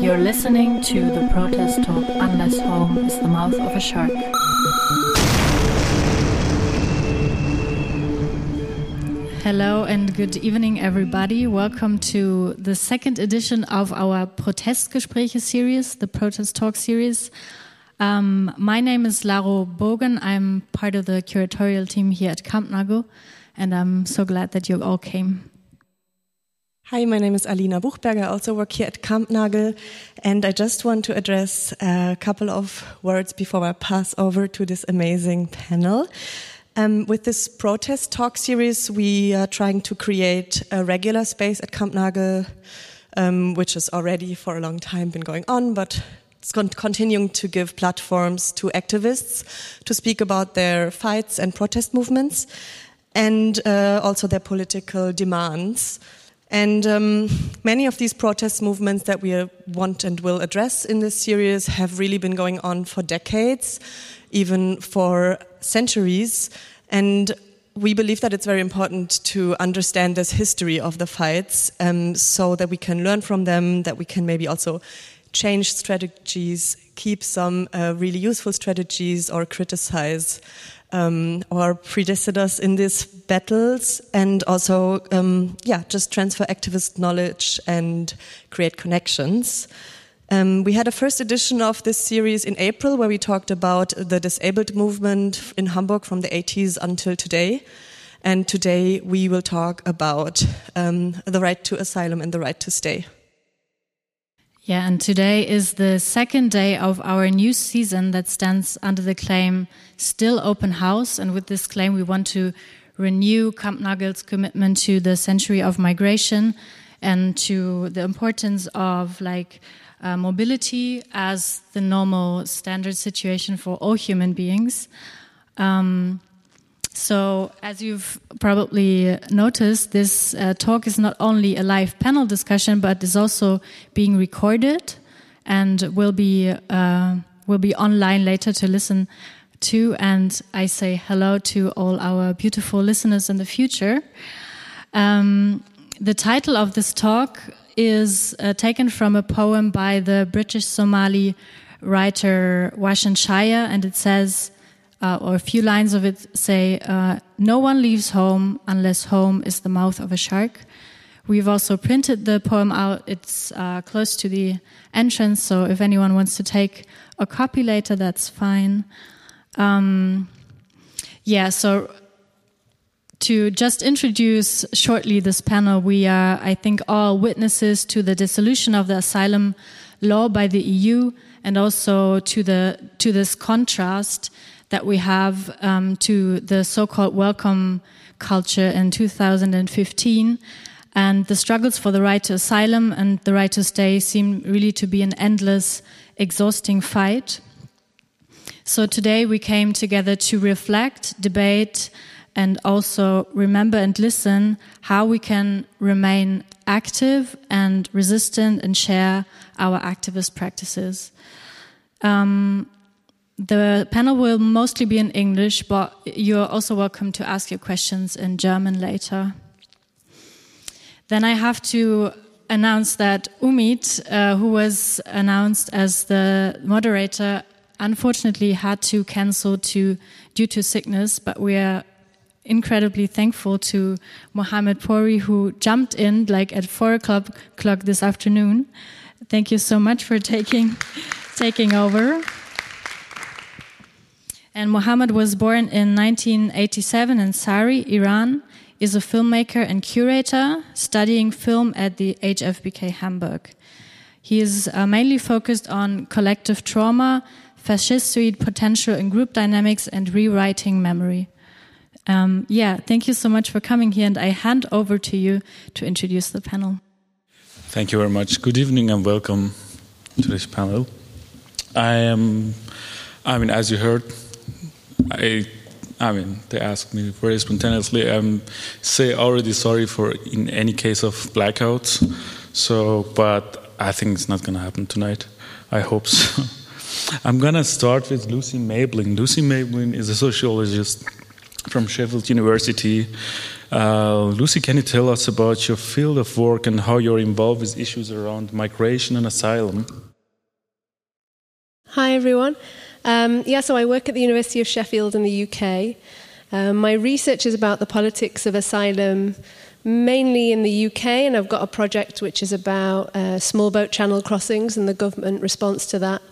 You're listening to the protest talk Unless Home is the Mouth of a Shark. Hello and good evening, everybody. Welcome to the second edition of our Protestgespräche series, the Protest Talk series. Um, my name is Laro Bogen. I'm part of the curatorial team here at Kampnagel, and I'm so glad that you all came. Hi, my name is Alina Buchberger. I also work here at Kampnagel, and I just want to address a couple of words before I pass over to this amazing panel. Um, with this protest talk series, we are trying to create a regular space at Kampnagel, um, which has already for a long time been going on, but it's con continuing to give platforms to activists to speak about their fights and protest movements, and uh, also their political demands. And um, many of these protest movements that we want and will address in this series have really been going on for decades, even for centuries. And we believe that it's very important to understand this history of the fights um, so that we can learn from them, that we can maybe also change strategies, keep some uh, really useful strategies, or criticize um, predecessors in these battles, and also, um, yeah, just transfer activist knowledge and create connections. Um, we had a first edition of this series in April where we talked about the disabled movement in Hamburg from the 80s until today. And today we will talk about um, the right to asylum and the right to stay. Yeah, and today is the second day of our new season that stands under the claim Still Open House. And with this claim, we want to renew Kampnagel's commitment to the century of migration and to the importance of like uh, mobility as the normal standard situation for all human beings. Um, so, as you've probably noticed, this uh, talk is not only a live panel discussion, but is also being recorded and will be uh, will be online later to listen to. And I say hello to all our beautiful listeners in the future. Um, the title of this talk is uh, taken from a poem by the British Somali writer Warsan Shire, and it says, uh, or a few lines of it say, uh, No one leaves home unless home is the mouth of a shark. We've also printed the poem out. It's uh, close to the entrance, so if anyone wants to take a copy later, that's fine. Um, yeah, so to just introduce shortly this panel, we are, I think, all witnesses to the dissolution of the asylum law by the EU and also to the to this contrast that we have um, to the so-called welcome culture in 2015 and the struggles for the right to asylum and the right to stay seem really to be an endless exhausting fight so today we came together to reflect debate and also remember and listen how we can remain active and resistant and share our activist practices. Um, the panel will mostly be in English, but you're also welcome to ask your questions in German later. Then I have to announce that Umit, uh, who was announced as the moderator, unfortunately had to cancel to due to sickness, but we are incredibly thankful to Mohammad Poori, who jumped in like at four o'clock this afternoon. Thank you so much for taking taking over. And Mohammad was born in 1987 in Sari, Iran. Is a filmmaker and curator studying film at the HFBK Hamburg. He is uh, mainly focused on collective trauma, fascistoid potential in group dynamics, and rewriting memory. Um, yeah, thank you so much for coming here, and I hand over to you to introduce the panel. Thank you very much. Good evening and welcome to this panel. I am, I mean, as you heard, I, I mean, they asked me very spontaneously. I'm say already sorry for in any case of blackouts. So, but I think it's not going to happen tonight. I hope so. I'm going to start with Lucy Mayblin. Lucy Mayblin is a sociologist from Sheffield University. Uh, Lucy, can you tell us about your field of work and how you're involved with issues around migration and asylum? Hi, everyone. Um, yeah, so I work at the University of Sheffield in the UK. Um, my research is about the politics of asylum, mainly in the UK, and I've got a project which is about uh, small boat channel crossings and the government response to that.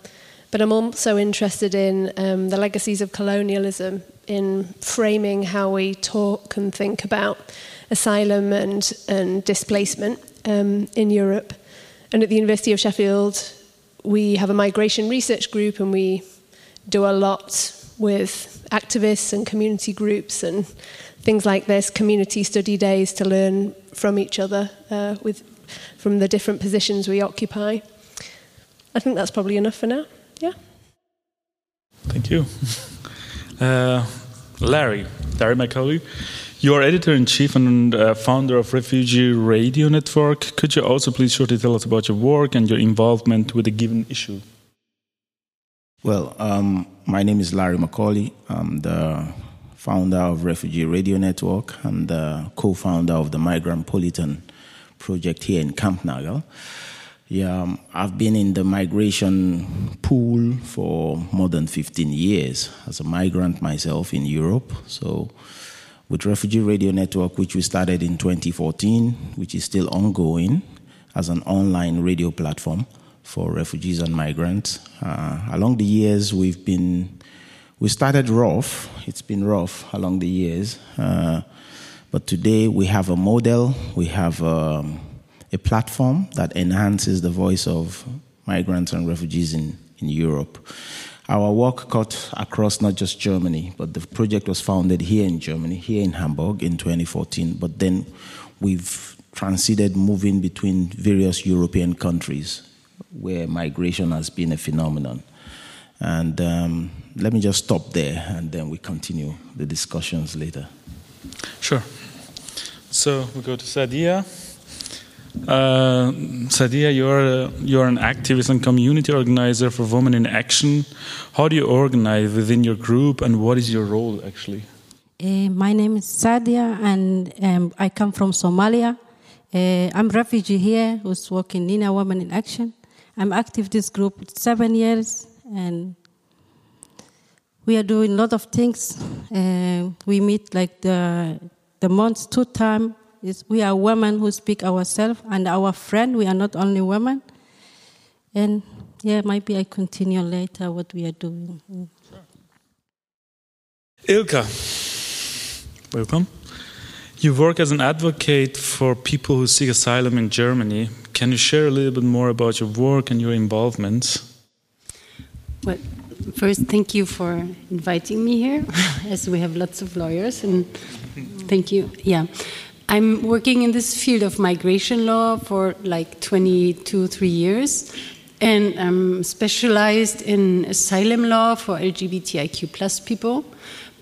But I'm also interested in um, the legacies of colonialism in framing how we talk and think about asylum and, and displacement um, in Europe. And at the University of Sheffield, we have a migration research group and we do a lot with activists and community groups and things like this, community study days to learn from each other uh, with, from the different positions we occupy. I think that's probably enough for now. Yeah. Thank you. Uh, Larry, Larry Macaulay, you are editor in chief and uh, founder of Refugee Radio Network. Could you also please shortly tell us about your work and your involvement with a given issue? Well, um, my name is Larry Macaulay. I'm the founder of Refugee Radio Network. I'm the co founder of the Migrantpolitan project here in Camp Kampnagel. Yeah, um, I've been in the migration pool for more than 15 years as a migrant myself in Europe. So, with Refugee Radio Network, which we started in 2014, which is still ongoing as an online radio platform for refugees and migrants. Uh, along the years, we've been we started rough. It's been rough along the years, uh, but today we have a model. We have. Um, a platform that enhances the voice of migrants and refugees in, in Europe. Our work cut across not just Germany, but the project was founded here in Germany, here in Hamburg in 2014. But then we've transited moving between various European countries where migration has been a phenomenon. And um, let me just stop there and then we continue the discussions later. Sure. So we go to Sadia. Uh, Sadia, you're, you're an activist and community organizer for Women in Action. How do you organize within your group and what is your role actually? Uh, my name is Sadia and um, I come from Somalia. Uh, I'm a refugee here who's working in a Women in Action. I'm active this group seven years and we are doing a lot of things. Uh, we meet like the, the months two time. is we are women who speak ourselves and our friend. We are not only women. And yeah, maybe I continue later what we are doing. Ilka, welcome. You work as an advocate for people who seek asylum in Germany. Can you share a little bit more about your work and your involvement? Well, first, thank you for inviting me here, as we have lots of lawyers, and thank you. Yeah, I'm working in this field of migration law for like 22, three years, and I'm specialized in asylum law for LGBTIQ plus people.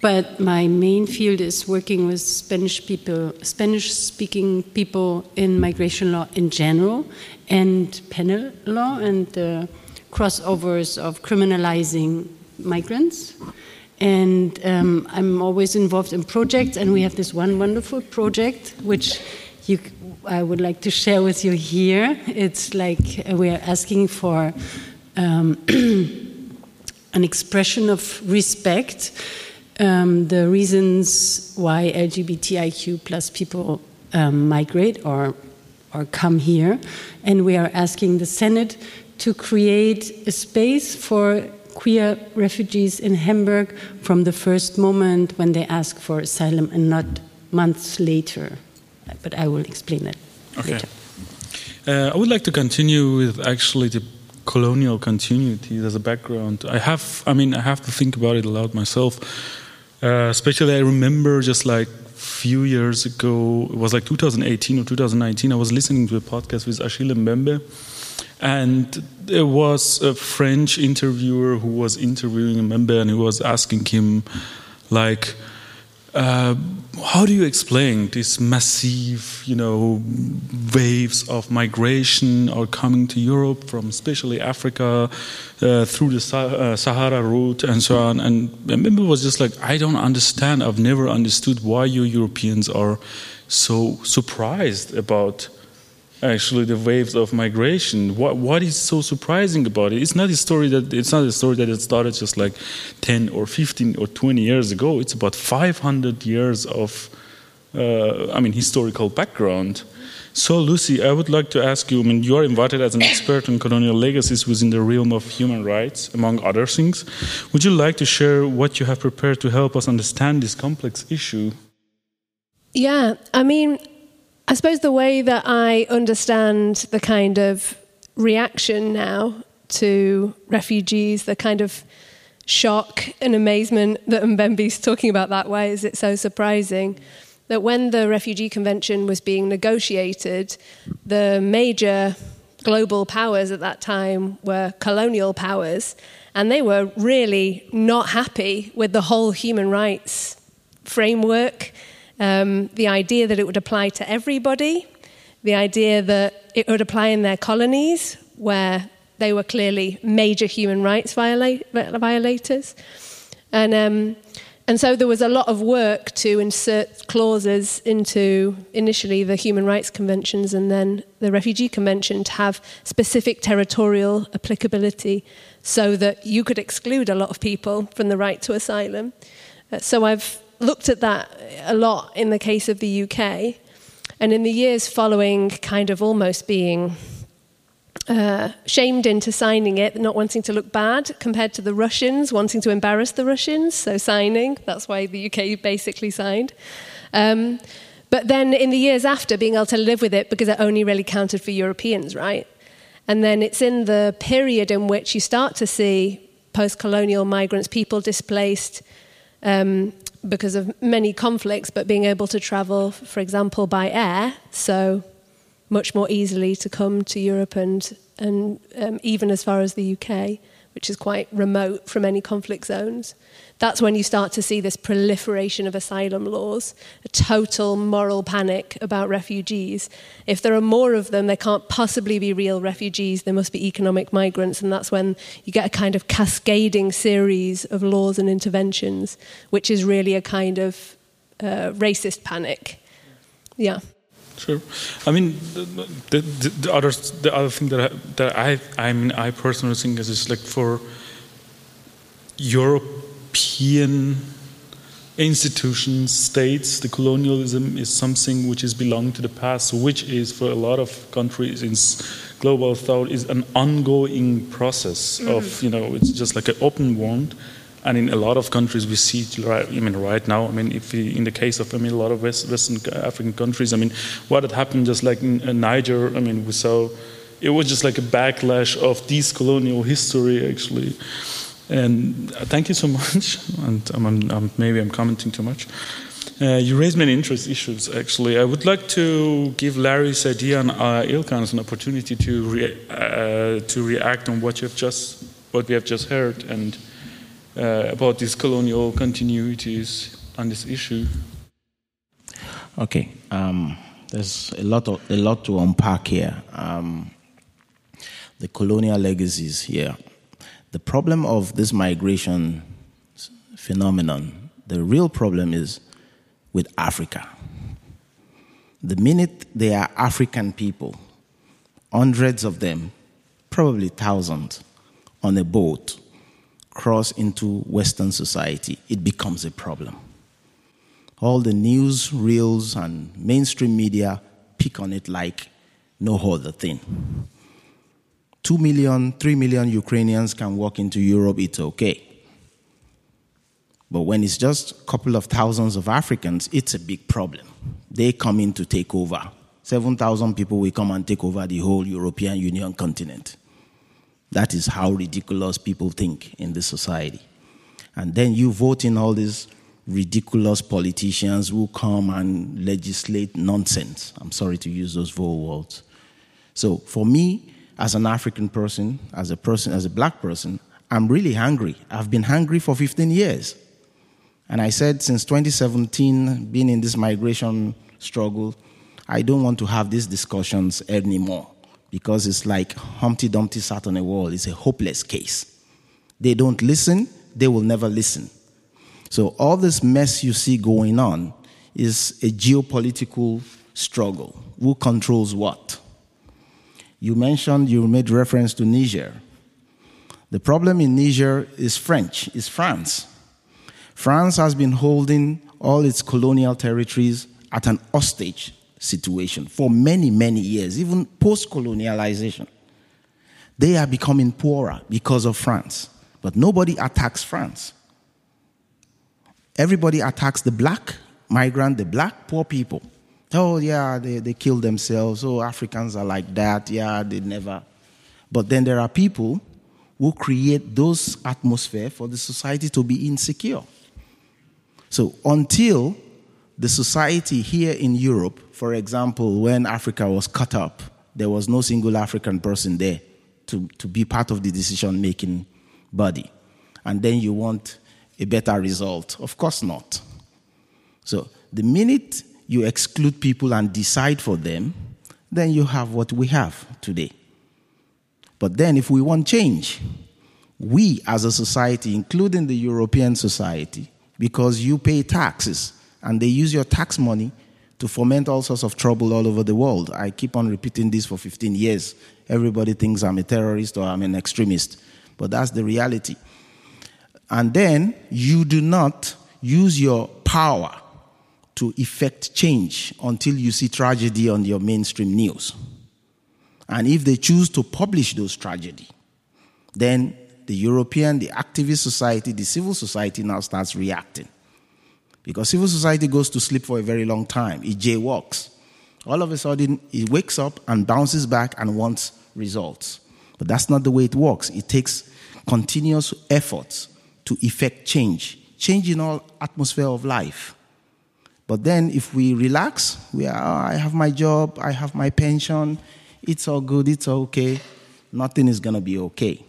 But my main field is working with Spanish people, Spanish-speaking people in migration law in general, and penal law and the crossovers of criminalizing migrants. And um, I'm always involved in projects, and we have this one wonderful project which you, I would like to share with you here. It's like uh, we are asking for um, an expression of respect. Um, the reasons why LGBTIQ plus people um, migrate or or come here, and we are asking the Senate to create a space for queer refugees in Hamburg from the first moment when they ask for asylum and not months later. But I will explain that okay. later. Uh, I would like to continue with actually the colonial continuity as a background. I have, I mean, I have to think about it a lot myself. Uh, especially, I remember just like few years ago, it was like 2018 or 2019. I was listening to a podcast with Achille Mbembe, and there was a French interviewer who was interviewing a Mbembe and he was asking him, like, uh, how do you explain these massive, you know, waves of migration or coming to Europe from especially Africa uh, through the uh, Sahara route and so on? And it was just like, I don't understand. I've never understood why you Europeans are so surprised about actually the waves of migration. What what is so surprising about it? It's not a story that it's not a story that it started just like ten or fifteen or twenty years ago. It's about five hundred years of, uh, I mean, historical background. So, Lucy, I would like to ask you. I mean, you are invited as an expert on colonial legacies within the realm of human rights, among other things. Would you like to share what you have prepared to help us understand this complex issue? Yeah, I mean, I suppose the way that I understand the kind of reaction now to refugees, the kind of shock and amazement that Mbembe's talking about that way, is it so surprising that when the Refugee Convention was being negotiated, the major global powers at that time were colonial powers, and they were really not happy with the whole human rights framework um, the idea that it would apply to everybody, the idea that it would apply in their colonies where they were clearly major human rights viola- violators. And, um, and so there was a lot of work to insert clauses into initially the human rights conventions and then the refugee convention to have specific territorial applicability so that you could exclude a lot of people from the right to asylum. Uh, so I've looked at that a lot in the case of the UK. And in the years following, kind of almost being uh, shamed into signing it, not wanting to look bad compared to the Russians, wanting to embarrass the Russians, so signing. That's why the UK basically signed. Um, but then in the years after, being able to live with it because it only really counted for Europeans, right? And then it's in the period in which you start to see post colonial migrants, people displaced, um, because of many conflicts, but being able to travel, for example, by air, so much more easily to come to Europe and, and um, even as far as the UK, which is quite remote from any conflict zones that's when you start to see this proliferation of asylum laws, a total moral panic about refugees. If there are more of them, they can't possibly be real refugees, they must be economic migrants, and that's when you get a kind of cascading series of laws and interventions, which is really a kind of uh, racist panic. Yeah. Sure. I mean, the, the, the, other the other thing that I, that I I mean I personally think is just like for European institutions, states, the colonialism is something which is belonging to the past, which is for a lot of countries in global thought is an ongoing process mm. of, you know, it's just like an open wound. And in a lot of countries, we see I mean, right now, I mean, if we, in the case of, I mean, a lot of West, Western African countries, I mean, what had happened just like in, in Niger, I mean, we saw, it was just like a backlash of this colonial history, actually. And uh, thank you so much. And I'm, I'm, maybe I'm commenting too much. Uh, you raised many interest issues, actually. I would like to give Larry, Sadia, and uh, Ilkans an opportunity to, uh, to react on what, you have just, what we have just heard and uh, about these colonial continuities on this issue. Okay. Um, there's a lot, of, a lot to unpack here. Um, the colonial legacies here. The problem of this migration phenomenon, the real problem is with Africa. The minute they are African people, hundreds of them, probably thousands, on a boat, cross into Western society, it becomes a problem. All the news reels and mainstream media pick on it like no other thing. 2 million, 3 million Ukrainians can walk into Europe, it's okay. But when it's just a couple of thousands of Africans, it's a big problem. They come in to take over. 7,000 people will come and take over the whole European Union continent. That is how ridiculous people think in this society. And then you vote in all these ridiculous politicians who come and legislate nonsense. I'm sorry to use those four words. So for me, as an African person, as a person, as a black person, I'm really hungry. I've been hungry for 15 years. And I said, since 2017, being in this migration struggle, I don't want to have these discussions anymore because it's like Humpty Dumpty sat on a wall. It's a hopeless case. They don't listen, they will never listen. So, all this mess you see going on is a geopolitical struggle. Who controls what? You mentioned, you made reference to Niger. The problem in Niger is French, is France. France has been holding all its colonial territories at an hostage situation for many, many years, even post colonialization. They are becoming poorer because of France, but nobody attacks France. Everybody attacks the black migrant, the black poor people. Oh, yeah, they, they kill themselves. Oh, Africans are like that. Yeah, they never. But then there are people who create those atmosphere for the society to be insecure. So until the society here in Europe, for example, when Africa was cut up, there was no single African person there to, to be part of the decision making body. And then you want a better result. Of course not. So the minute you exclude people and decide for them, then you have what we have today. But then, if we want change, we as a society, including the European society, because you pay taxes and they use your tax money to foment all sorts of trouble all over the world. I keep on repeating this for 15 years. Everybody thinks I'm a terrorist or I'm an extremist, but that's the reality. And then you do not use your power to effect change until you see tragedy on your mainstream news. And if they choose to publish those tragedy, then the European, the activist society, the civil society now starts reacting. Because civil society goes to sleep for a very long time. It jaywalks. All of a sudden, it wakes up and bounces back and wants results. But that's not the way it works. It takes continuous efforts to effect change, change in all atmosphere of life. But then if we relax, we are, oh, I have my job, I have my pension, it's all good, it's okay, nothing is going to be okay.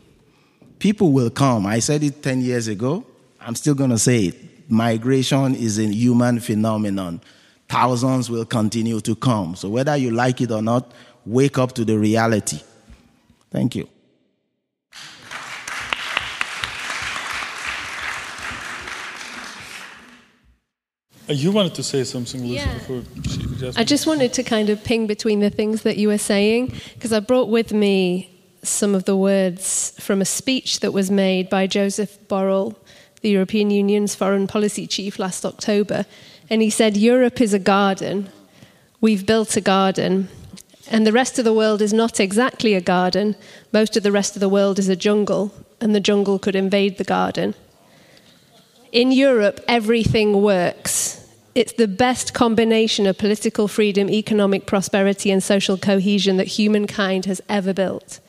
People will come. I said it 10 years ago. I'm still going to say it. Migration is a human phenomenon. Thousands will continue to come. So whether you like it or not, wake up to the reality. Thank you. Uh, you wanted to say something, Lucy, Yeah. before she just I just wanted to kind of ping between the things that you were saying because I brought with me some of the words from a speech that was made by Joseph Borrell, the European Union's foreign policy chief, last October. And he said, Europe is a garden. We've built a garden. And the rest of the world is not exactly a garden. Most of the rest of the world is a jungle, and the jungle could invade the garden. In Europe, everything works. It's the best combination of political freedom, economic prosperity, and social cohesion that humankind has ever built.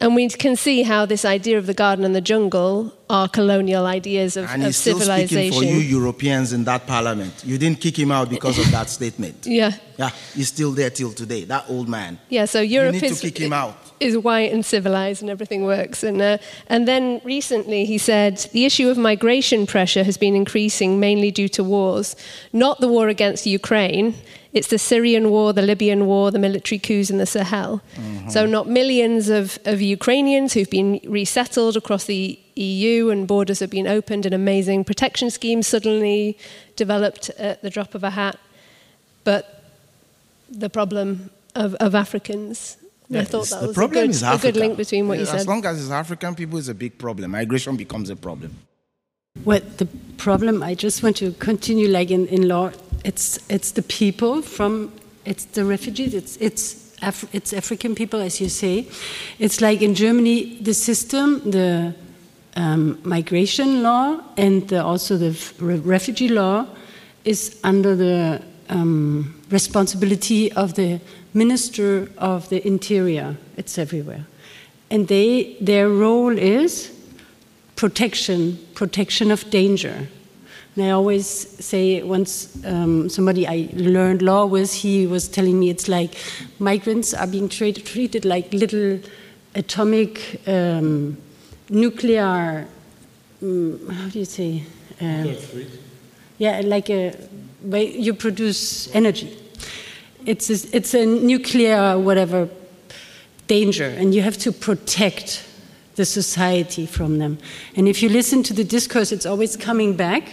And we can see how this idea of the garden and the jungle are colonial ideas of, And of he's still speaking for you Europeans in that parliament. You didn't kick him out because of that statement. Yeah. Yeah, he's still there till today, that old man. Yeah, so Europe you need is, to kick him out. is white and civilized and everything works. And, uh, and then recently he said the issue of migration pressure has been increasing mainly due to wars, not the war against Ukraine. It's the Syrian war, the Libyan war, the military coups in the Sahel. Mm-hmm. So, not millions of, of Ukrainians who've been resettled across the EU and borders have been opened and amazing protection schemes suddenly developed at the drop of a hat, but the problem of, of Africans. I thought that the was a good, is a good link between what you said. As long as it's African people, it's a big problem. Migration becomes a problem. Well, the problem, I just want to continue like in, in law, it's, it's the people from, it's the refugees, it's, it's, Af- it's African people, as you say. It's like in Germany, the system, the um, migration law and the, also the re- refugee law is under the um, responsibility of the Minister of the Interior. It's everywhere. And they, their role is protection, protection of danger. And I always say, once um, somebody I learned law with, he was telling me it's like migrants are being tra- treated like little atomic um, nuclear um, how do you say? Uh, yeah, like a way you produce energy. It's a, it's a nuclear whatever danger, and you have to protect the society from them. And if you listen to the discourse, it's always coming back,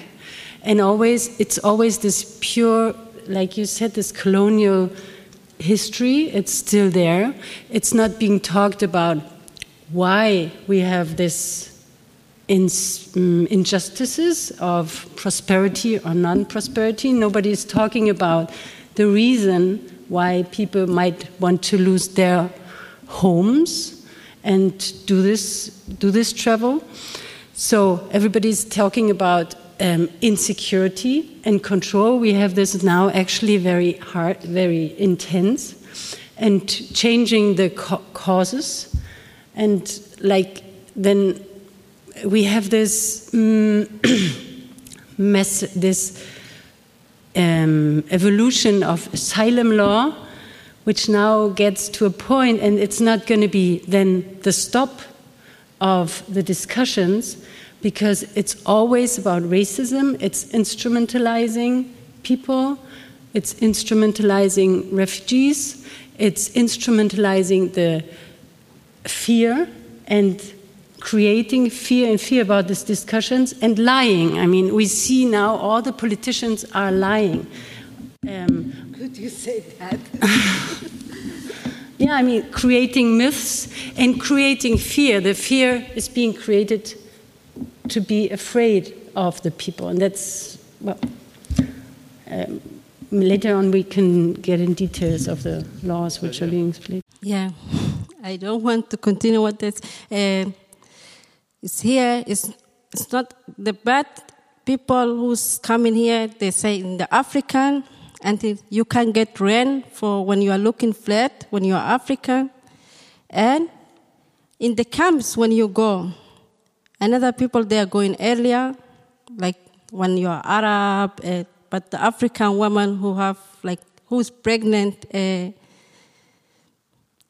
and always it's always this pure, like you said, this colonial history. It's still there. It's not being talked about why we have this in, um, injustices of prosperity or non-prosperity. Nobody is talking about the reason why people might want to lose their homes and do this do this travel. So everybody's talking about um, insecurity and control. We have this now actually very hard, very intense, and changing the ca causes, and like then we have this um, mess, this um, evolution of asylum law, which now gets to a point, and it's not going to be then the stop of the discussions because it's always about racism, it's instrumentalizing people, it's instrumentalizing refugees, it's instrumentalizing the fear and creating fear and fear about these discussions and lying. I mean, we see now all the politicians are lying. Um, Could you say that? yeah, I mean, creating myths and creating fear. The fear is being created to be afraid of the people, and that's well. Um, later on, we can get in details of the laws which are being split. Yeah, I don't want to continue with this. Uh, it's here. It's it's not the bad people who's coming here. They say in the African, and you can get rent for when you are looking flat when you are African, and in the camps when you go, another people they are going earlier, like when you are Arab. Uh, but the African woman who have like who's pregnant, uh,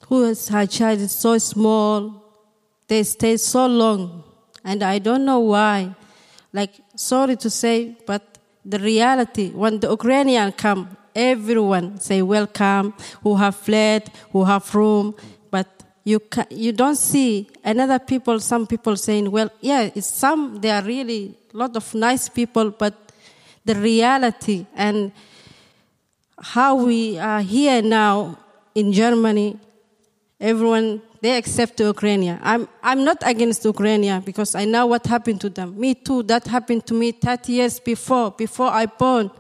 who has her child is so small, they stay so long and I don't know why. Like, sorry to say, but the reality, when the Ukrainian come, everyone say welcome, who have fled, who have room, you ca- you don't see another people. Some people saying, well, yeah, some they are really a lot of nice people, but the reality and how we are here now in Germany, everyone they accept Ukraine. I'm, I'm not against Ukraine because I know what happened to them. Me too, that happened to me 30 years before, before I born.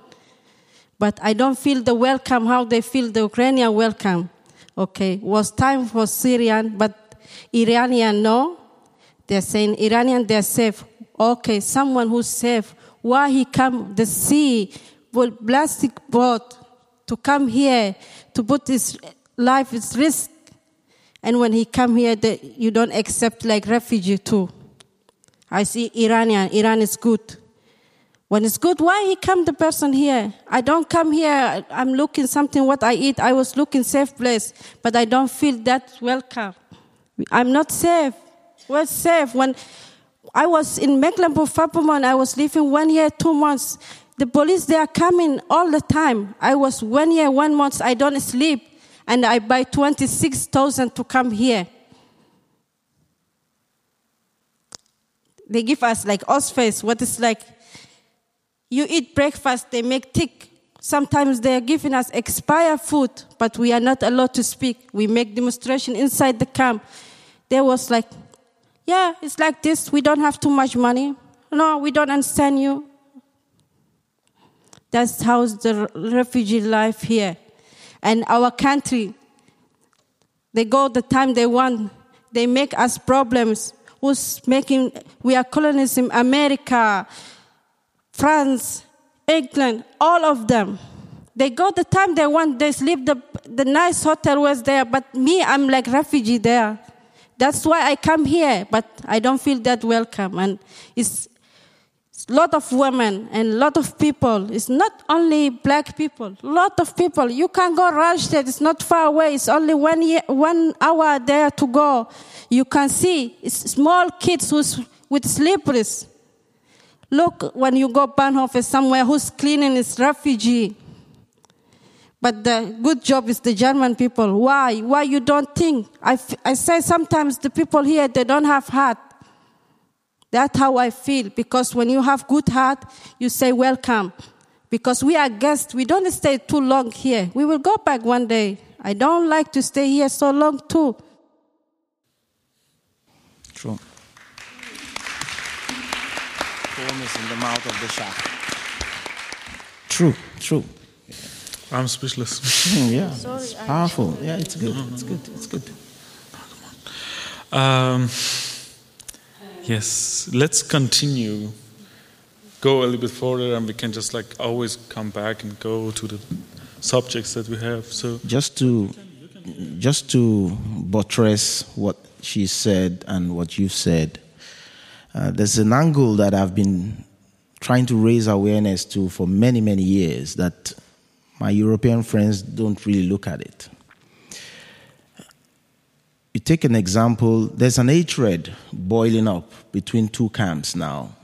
But I don't feel the welcome, how they feel the Ukrainian welcome. Okay, was time for Syrian, but Iranian, no. They're saying Iranian, they're safe. Okay, someone who's safe. Why he come the sea with plastic boat to come here to put his life at risk and when he come here, the, you don't accept like refugee too. I see Iranian. Iran is good. When it's good, why he come the person here? I don't come here. I'm looking something what I eat. I was looking safe place, but I don't feel that welcome. I'm not safe. Where's safe? When I was in Mecklenburg-Vorpommern, I was living one year, two months. The police they are coming all the time. I was one year, one month. I don't sleep and I buy 26,000 to come here. They give us like Ostface, what is like, you eat breakfast, they make thick. Sometimes they are giving us expired food, but we are not allowed to speak. We make demonstration inside the camp. There was like, yeah, it's like this. We don't have too much money. No, we don't understand you. That's how the refugee life here and our country. They go the time they want. They make us problems. Who's making, we are colonizing America, France, England, all of them. They go the time they want. They sleep the, the nice hotel was there. But me, I'm like refugee there. That's why I come here, but I don't feel that welcome. And it's, a lot of women and a lot of people. It's not only black people. A lot of people. You can go Randstad. It's not far away. It's only one year, one hour there to go. You can see it's small kids who's with slippers. Look, when you go Bahnhof somewhere, who's cleaning is refugee. But the good job is the German people. Why? Why you don't think? I, I say sometimes the people here, they don't have heart. That's how I feel. Because when you have good heart, you say welcome. Because we are guests, we don't stay too long here. We will go back one day. I don't like to stay here so long too. True. Home is in the mouth of the shark. True, true. I'm speechless. Mm, yeah, it's powerful. Yeah, it's good. It's good. It's good. Um, yes, let's continue. Go a little bit further, and we can just like always come back and go to the subjects that we have. So Just to just to buttress what she said and what you said, uh, there's an angle that I've been trying to raise awareness to for many many years that my European friends don't really look at it. You take an example, there's an hatred boiling up between two camps now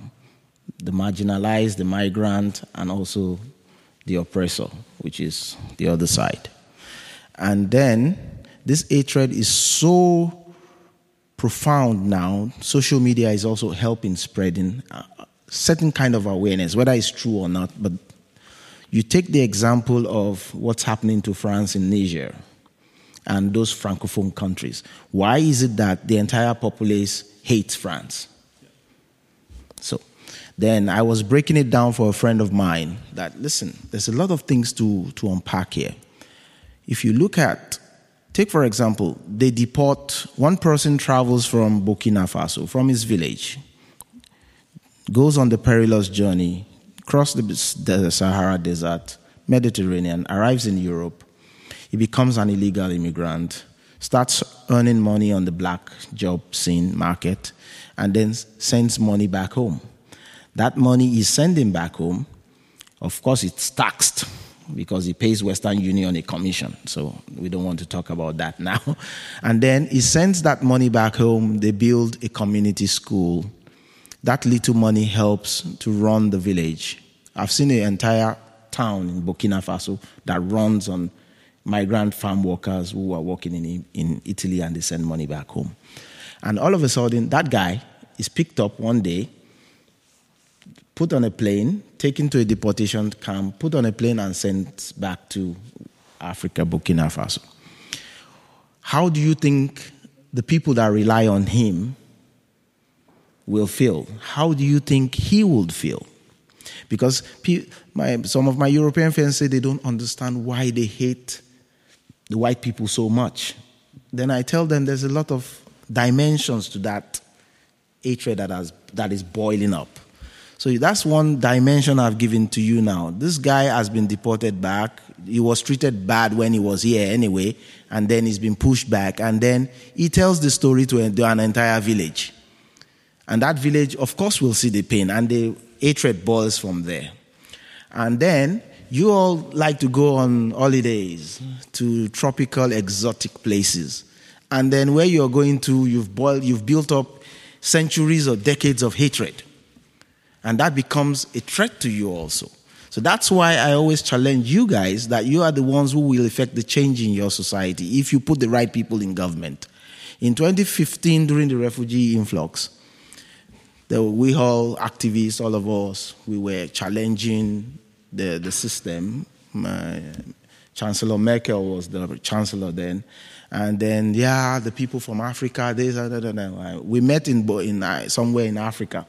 the marginalized, the migrant, and also the oppressor, which is the other side. And then this hatred is so profound now, social media is also helping spreading a certain kind of awareness, whether it's true or not. But you take the example of what's happening to France in Niger and those francophone countries. Why is it that the entire populace hates France? So then I was breaking it down for a friend of mine that, listen, there's a lot of things to, to unpack here. If you look at, take for example, they deport, one person travels from Burkina Faso, from his village, goes on the perilous journey, cross the, the Sahara Desert, Mediterranean, arrives in Europe, he becomes an illegal immigrant, starts earning money on the black job scene market, and then sends money back home. That money he's sending back home, of course, it's taxed because he pays Western Union a commission. So we don't want to talk about that now. And then he sends that money back home. They build a community school. That little money helps to run the village. I've seen an entire town in Burkina Faso that runs on migrant farm workers who are working in, in Italy and they send money back home. And all of a sudden, that guy is picked up one day, put on a plane, taken to a deportation camp, put on a plane, and sent back to Africa, Burkina Faso. How do you think the people that rely on him will feel? How do you think he would feel? Because my, some of my European friends say they don't understand why they hate the white people so much. Then I tell them there's a lot of dimensions to that hatred that, has, that is boiling up. So that's one dimension I've given to you now. This guy has been deported back. He was treated bad when he was here anyway, and then he's been pushed back. And then he tells the story to an entire village. And that village, of course, will see the pain, and the hatred boils from there. And then you all like to go on holidays to tropical, exotic places. And then where you're going to, you've, boiled, you've built up centuries or decades of hatred. And that becomes a threat to you also. So that's why I always challenge you guys that you are the ones who will effect the change in your society if you put the right people in government. In 2015, during the refugee influx, we all activists, all of us, we were challenging the, the system. My, Chancellor Merkel was the chancellor then. And then, yeah, the people from Africa, this, we met in, in uh, somewhere in Africa.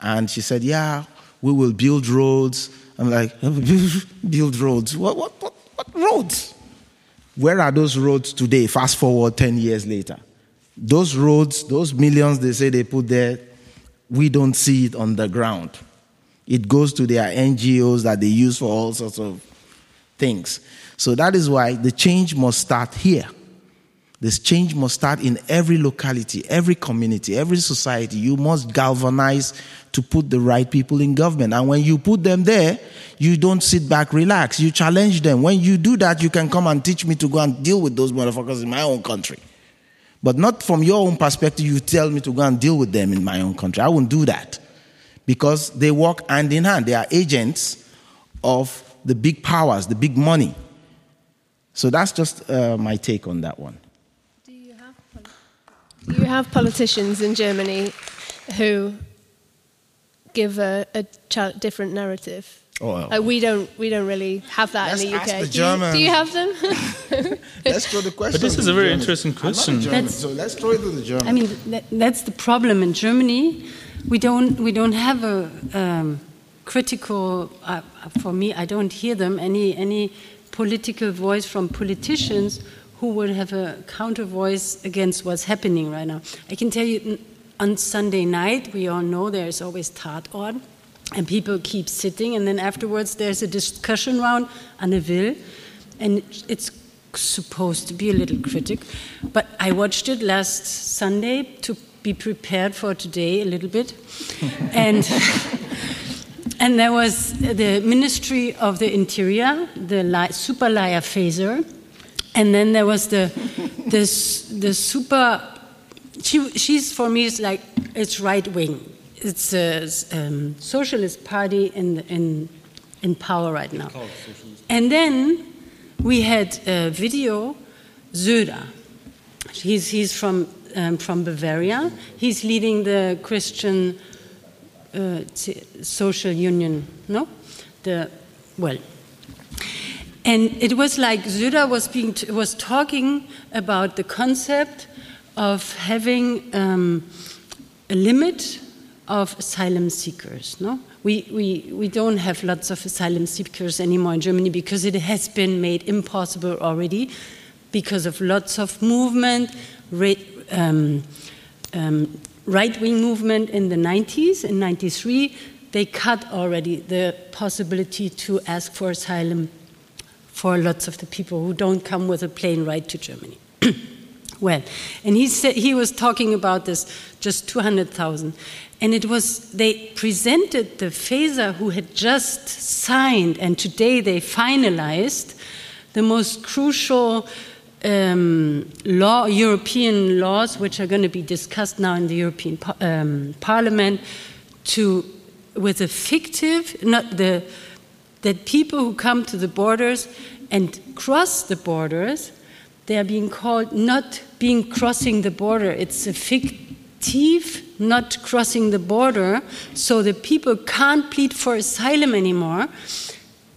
And she said, yeah, we will build roads. I'm like, build roads? What, what, what, what roads? Where are those roads today? Fast forward 10 years later. Those roads, those millions they say they put there, we don't see it on the ground. It goes to their NGOs that they use for all sorts of things. So that is why the change must start here. This change must start in every locality, every community, every society. You must galvanize to put the right people in government. And when you put them there, you don't sit back, relax. You challenge them. When you do that, you can come and teach me to go and deal with those motherfuckers in my own country. But not from your own perspective, you tell me to go and deal with them in my own country. I won't do that. because they work hand in hand. They are agents of the big powers, the big money. So that's just uh, my take on that one. Do you have, do you have politicians in Germany who give a, a different narrative? Oh, well. uh, we don't we don't really have that Let's in the UK. ask the do, you, do you have them? let's throw the question. But this is a very Germans. interesting question. German, That's- so let's throw it to the Germans. I mean, that, that's the problem in Germany. We don't we don't have a um, critical. Uh, for me, I don't hear them any any political voice from politicians who would have a counter voice against what's happening right now. I can tell you, on Sunday night, we all know there's always Tatort, and people keep sitting, and then afterwards there's a discussion round on Anne Will, and it's supposed to be a little critic, but I watched it last Sunday to be prepared for today a little bit, and and there was the Ministry of the Interior, the li- super liar Faeser, and then there was the the the super. She, she's for me it's like it's right wing. It's a um, socialist party in in in power right now. And then we had a video, Söder. He's, he's from, um, from Bavaria. He's leading the Christian uh, social union, no? The, well. And it was like Söder was, being was talking about the concept of having um, a limit of asylum seekers. No, we, we, we don't have lots of asylum seekers anymore in Germany because it has been made impossible already because of lots of movement, um, um, right-wing movement in the 90s. In 93, they cut already the possibility to ask for asylum for lots of the people who don't come with a plane ride to Germany. well, and he said he was talking about this just 200,000. And it was, they presented the Faeser who had just signed, and today they finalized the most crucial um, law, European laws, which are going to be discussed now in the European um, Parliament, to with a fictive, not the that people who come to the borders and cross the borders, they are being called not being crossing the border. It's a fictive not crossing the border, so the people can't plead for asylum anymore.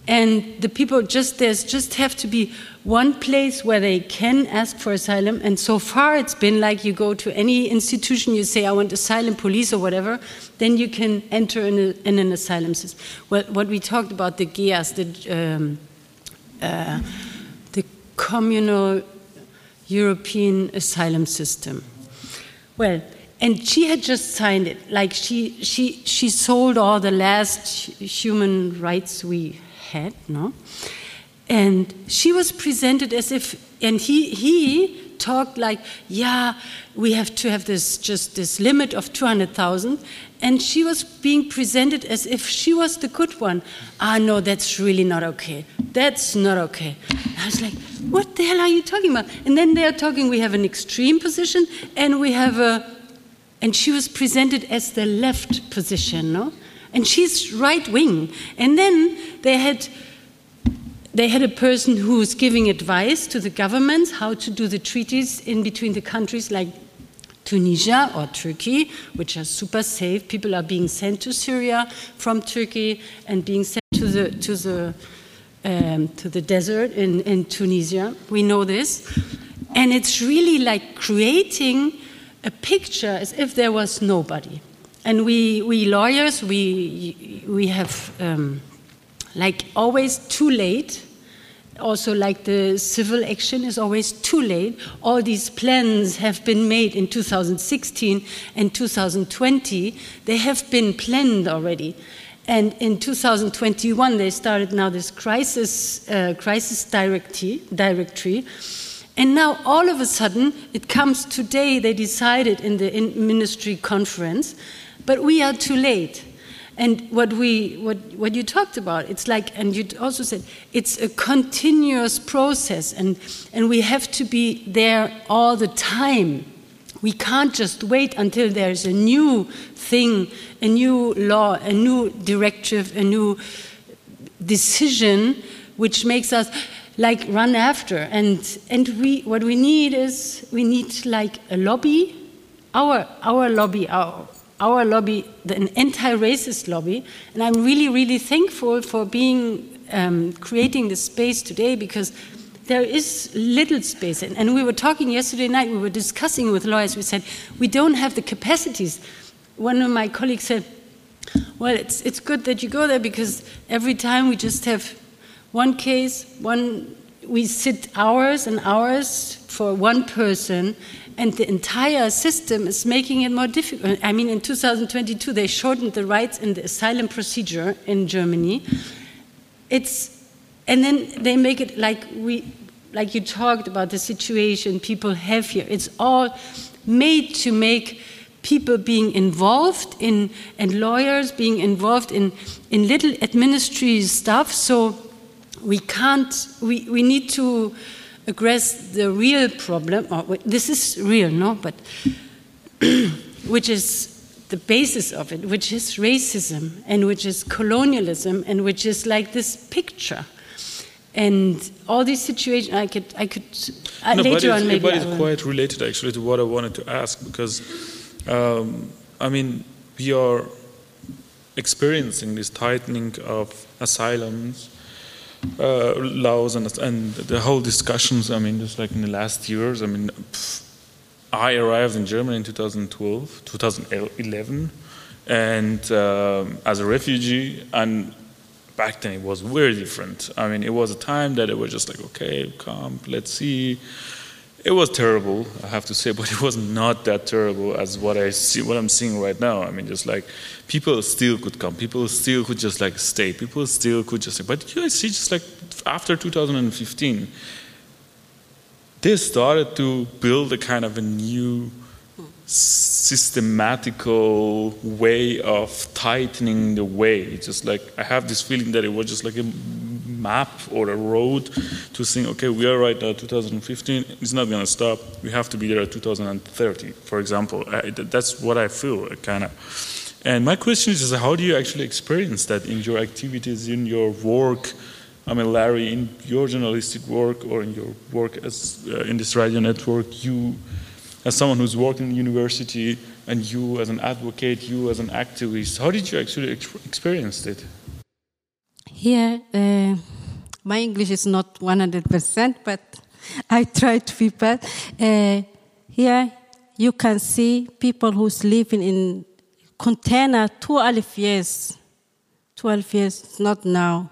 And the people just there's just have to be one place where they can ask for asylum. And so far, it's been like you go to any institution, you say, "I want asylum, police, or whatever," then you can enter in, a, in an asylum system. Well, what we talked about the GEAS, the um, uh, the communal European asylum system. Well, and she had just signed it. Like she she she sold all the last human rights we had, no? And she was presented as if, and he he talked like, yeah, we have to have this just this limit of two hundred thousand, and she was being presented as if she was the good one. Ah, no, that's really not okay. That's not okay. I was like, what the hell are you talking about? And then they are talking. We have an extreme position, and we have a and she was presented as the left position, no? And she's right wing. And then they had they had a person who was giving advice to the governments how to do the treaties in between the countries like Tunisia or Turkey, which are super safe. People are being sent to Syria from Turkey and being sent to the to the um, to the desert in, in Tunisia. We know this, and it's really like creating a picture as if there was nobody. And we, we lawyers, we, we have um, like always too late. Also, like the civil action is always too late. All these plans have been made in 2016 and 2020. They have been planned already. And in 2021, they started now this crisis, uh, crisis directory, directory and now, all of a sudden, it comes today, they decided in the in ministry conference, but we are too late. And what, we, what, what you talked about, it's like, and you also said, it's a continuous process, and, and we have to be there all the time. We can't just wait until there's a new thing, a new law, a new directive, a new decision which makes us like run after. And, and we, what we need is we need like a lobby, our, our lobby, our, our lobby, the, an anti-racist lobby. And I'm really, really thankful for being um, creating this space today because there is little space. And, and we were talking yesterday night, we were discussing with lawyers, we said, we don't have the capacities. One of my colleagues said, well, it's, it's good that you go there because every time we just have one case, one, we sit hours and hours for one person, and the entire system is making it more difficult. I mean, in 2022, they shortened the rights in the asylum procedure in Germany. It's and then they make it like we like you talked about the situation people have here it's all made to make people being involved in and lawyers being involved in in little administrative stuff so we can't we, we need to address the real problem or this is real no but which is the basis of it which is racism and which is colonialism and which is like this picture. And all these situations i could i could uh, no, later on maybe but it's quite related actually to what i wanted to ask because um, i mean we are experiencing this tightening of asylums uh, laws and, and the whole discussions i mean just like in the last years i mean pff, i arrived in germany in 2012 2011 and um, as a refugee and back then it was very different. I mean, it was a time that it was just like, okay, come, let's see. It was terrible, I have to say, but it was not that terrible as what I see, what I'm seeing right now. I mean, just like people still could come, people still could just like stay, people still could just. But you see, just like after 2015, they started to build a kind of a new systematical way of tightening the way. Just like I have this feeling that it was just like a map or a road to think, okay, we are right now 2015. It's not going to stop. We have to be there at 2030, for example. I, that's what I feel, kind of. And my question is, how do you actually experience that in your activities, in your work? I mean, Larry, in your journalistic work or in your work as uh, in this radio network, you as someone who's worked in university and you as an advocate, you as an activist, how did you actually ex- experience it? Here, uh, my English is not 100%, but I try to be bad. Uh, here, you can see people who's living in container 12 years. 12 years, not now.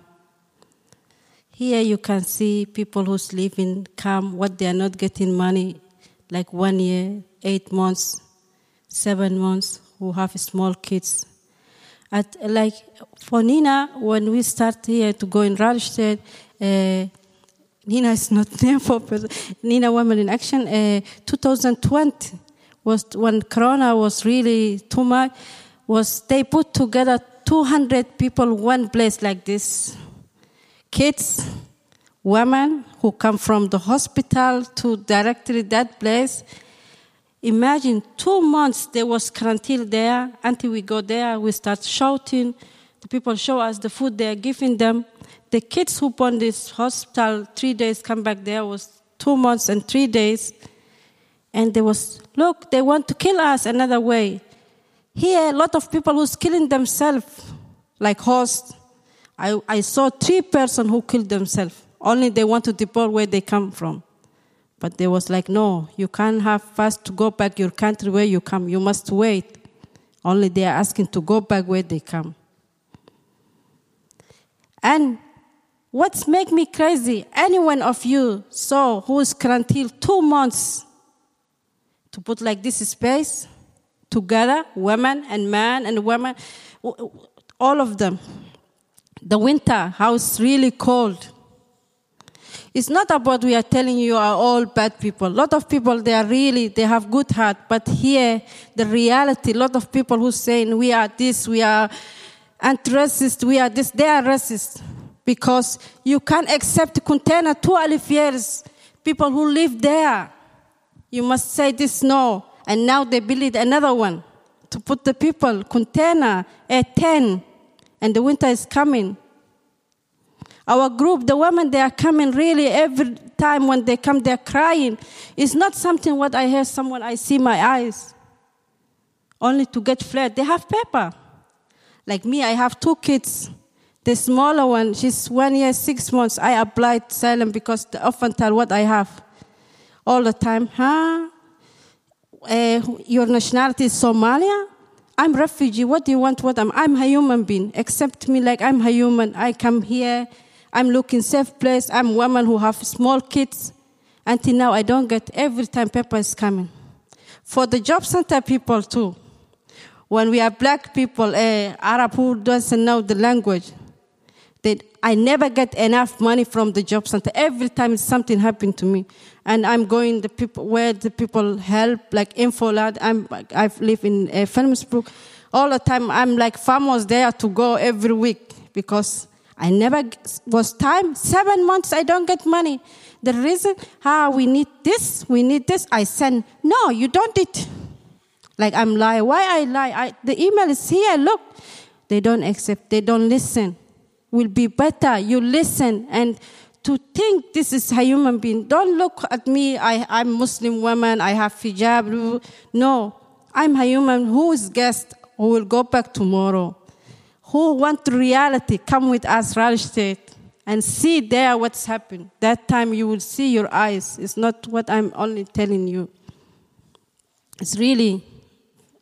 Here you can see people who's living come, what they are not getting money like one year, eight months, seven months, who have small kids. At, like for Nina, when we start here to go in Rahlstedt, uh, Nina is not name for. Nina Women in Action. Uh, 2020 was when Corona was really too much. Was they put together 200 people one place like this, kids, women who come from the hospital to directly that place. Imagine two months there was quarantine there. Until we go there, we start shouting. The people show us the food they are giving them. The kids who born this hospital three days come back there was two months and three days. And there was, look, they want to kill us another way. Here, a lot of people who's killing themselves, like hosts. I, I saw three person who killed themselves. Only they want to deport where they come from. But they was like, no, you can't have first to go back your country where you come. You must wait. Only they are asking to go back where they come. And what's make me crazy? Any one of you saw who is quarantined two months to put like this space together, women and men and women, all of them. The winter, how it's really cold. It's not about we are telling you are all bad people. A lot of people, they are really, they have good heart. But here, the reality, a lot of people who saying we are this, we are anti-racist, we are this, they are racist. Because you can't accept container 12 years, people who live there. You must say this no. And now they build another one to put the people, container, a tent, and the winter is coming. Our group, the women, they are coming really every time when they come, they're crying. It's not something what I hear someone, I see my eyes. Only to get flat. They have paper. Like me, I have two kids. The smaller one, she's one year, six months. I applied asylum because they often tell what I have all the time. Huh? Uh, your nationality is Somalia? I'm refugee. What do you want? What I'm? I'm a human being. Accept me like I'm a human. I come here. I'm looking safe place. I'm woman who have small kids. Until now, I don't get every time paper is coming. For the job center people too. When we are black people, uh, Arab who doesn't know the language, that I never get enough money from the job center. Every time something happened to me, and I'm going the people where the people help, like Infolad. I'm I live in uh, Felmsbrook. All the time, I'm like farmers there to go every week because I never was time. Seven months I don't get money. The reason, ah, we need this, we need this. I send. No, you don't need. Like I'm lie. Why I lie? I, the email is here. Look, they don't accept. They don't listen. Will be better. You listen and to think this is a human being. Don't look at me. I, I'm Muslim woman. I have hijab. No, I'm a human who is guest who will go back tomorrow who want reality come with us, Raleigh and see there what's happened. That time you will see your eyes. It's not what I'm only telling you. It's really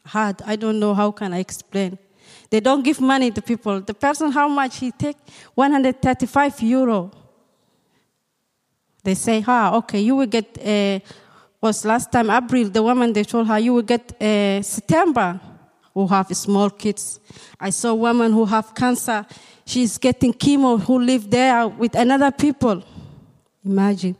hard. I don't know how can I explain. They don't give money to people. The person, how much he take? 135 euro. They say, ah, okay, you will get, uh, was last time April, the woman, they told her, you will get uh, September who have small kids. I saw a woman who have cancer. She's getting chemo who live there with another people. Imagine.